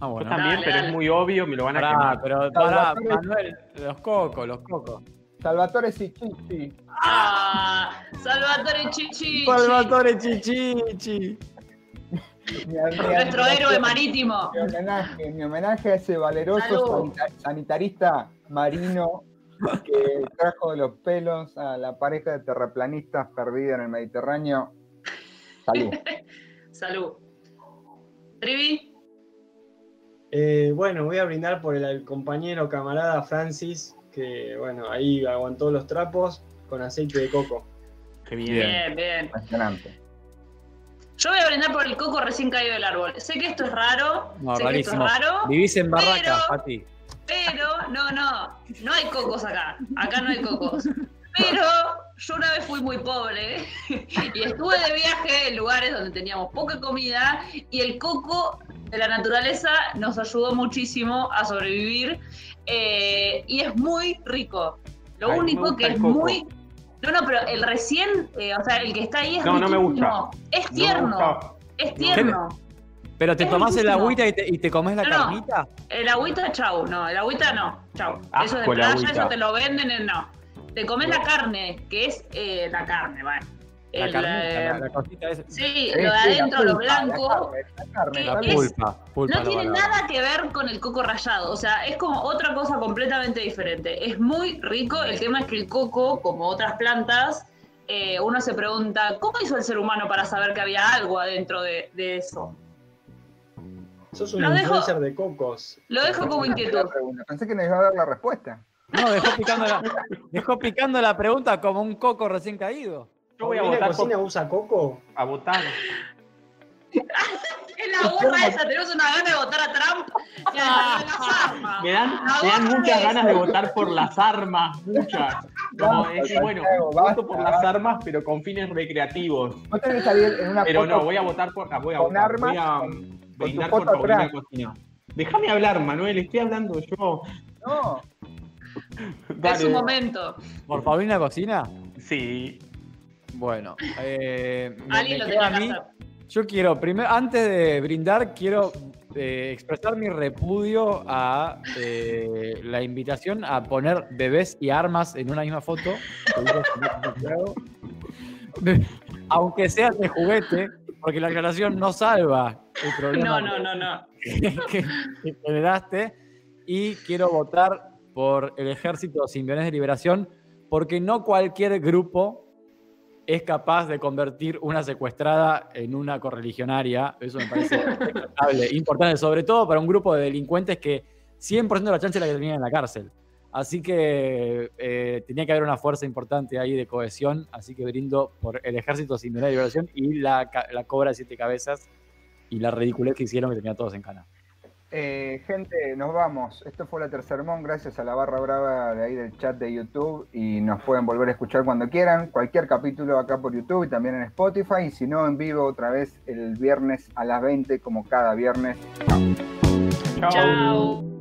S4: Ah,
S3: Yo
S4: bueno.
S3: también,
S2: Dale,
S3: pero
S2: dale.
S3: es muy obvio, me lo van a
S4: Pará,
S3: quemar.
S4: pero pará, Manuel, los cocos, los cocos.
S1: Salvatore Sicchitti.
S2: Ah, Salvatore Chichi.
S4: Salvatore Chichichi.
S1: Mi-
S2: Nuestro
S1: mi-
S2: héroe marítimo.
S1: Mi homenaje, mi homenaje a ese valeroso sanita- sanitarista marino que trajo de los pelos a la pareja de terraplanistas perdida en el Mediterráneo. Salud. <laughs>
S2: Salud. Trivi.
S5: Eh, bueno, voy a brindar por el, el compañero camarada Francis, que bueno, ahí aguantó los trapos con aceite de coco.
S3: Qué bien.
S2: Bien, bien.
S1: Impresionante.
S2: Yo voy a brindar por el coco recién caído del árbol. Sé que esto es raro.
S4: No,
S2: sé que esto
S4: rarísimo.
S2: es raro.
S4: Vivís en barraca,
S2: pero-
S4: Pati.
S2: Pero, no, no, no hay cocos acá. Acá no hay cocos. Pero yo una vez fui muy pobre <laughs> y estuve de viaje en lugares donde teníamos poca comida y el coco de la naturaleza nos ayudó muchísimo a sobrevivir eh, y es muy rico. Lo
S3: Ay,
S2: único que es
S3: coco.
S2: muy... No, no, pero el recién, eh, o sea, el que está ahí es
S3: No, no me
S2: riquísimo.
S3: gusta.
S2: Es
S3: No
S2: tierno,
S3: gusta.
S2: es tierno.
S4: Pero te
S2: Es
S4: tomás el agüita y te, y te comes la
S2: No, no.
S4: carnita.
S2: El agüita, chau. No, el agüita no. Chau. eso de playa,
S3: agüita.
S2: eso te lo venden en no. Te comes la carne, que es eh, la carne, bueno.
S4: La
S2: El,
S4: carnita,
S2: eh,
S4: la, la cosita esa.
S2: Sí,
S1: Sí,
S2: lo de
S1: la
S2: adentro, lo
S1: pulpa, la
S2: blanco.
S1: carne, la carne,
S4: La
S2: es-
S4: pulpa. pulpa
S2: No
S4: la
S2: tiene nada que ver con el coco rallado, o sea, es como otra cosa completamente diferente. Es muy rico, el tema es que el coco, como otras plantas, eh, uno se pregunta, ¿cómo hizo el ser humano para saber que había algo adentro de, de eso?
S5: Sos un
S2: Lo dejo-
S5: influencer de cocos.
S2: Lo dejo como inquietud.
S1: Pensé que nos iba a dar la respuesta.
S4: No, dejó picando, la, dejó picando la pregunta como un coco recién caído.
S3: Yo voy a
S5: ¿Paulina
S3: votar
S5: Cocina
S3: por-
S5: usa coco?
S3: a votar. <laughs>
S2: Es la gorra esa, tenemos una gana de votar a Trump y a las armas.
S3: Me dan, me dan muchas ganas de votar por las armas, muchas. Como
S1: Basta,
S3: decir, bueno, voto por las armas, pero con fines recreativos.
S1: Vos tenés que salir en una
S3: Pero
S1: foto
S3: no, voy a votar por. ah, Voy a
S1: con
S3: votar,
S1: armas,
S3: voy a
S1: con- con
S3: brindar por Paulina. Cocina. Déjame hablar, Manuel, estoy hablando yo.
S1: No, <laughs>
S2: Es su momento.
S4: ¿Por Paulina Cocina?
S3: Sí.
S4: Bueno, eh, me-
S2: lo
S4: a mí. Yo quiero, primero, antes de brindar, quiero eh, expresar mi repudio a eh, la invitación a poner bebés y armas en una misma foto. <laughs> Aunque sea de juguete, porque la aclaración no salva el <laughs> problema
S2: No, no, no, no. <laughs>
S4: que, que generaste. Y quiero votar por el Ejército Simbionés de Liberación, porque no cualquier grupo es capaz de convertir una secuestrada en una correligionaria. Eso me parece <laughs> importante, sobre todo para un grupo de delincuentes que 100% de la chance es la que terminan en la cárcel. Así que eh, tenía que haber una fuerza importante ahí de cohesión, así que brindo por el Ejército Simbionés de Liberación y la, la cobra de siete cabezas y la ridiculez que hicieron que tenían todos en cana.
S1: Eh, gente, nos vamos. Esto fue la Tercermón, gracias a la barra brava de ahí del chat de YouTube y nos pueden volver a escuchar cuando quieran. Cualquier capítulo acá por YouTube y también en Spotify. Y si no, en vivo otra vez el viernes a las 20, como cada viernes.
S3: Chao.
S2: Chao.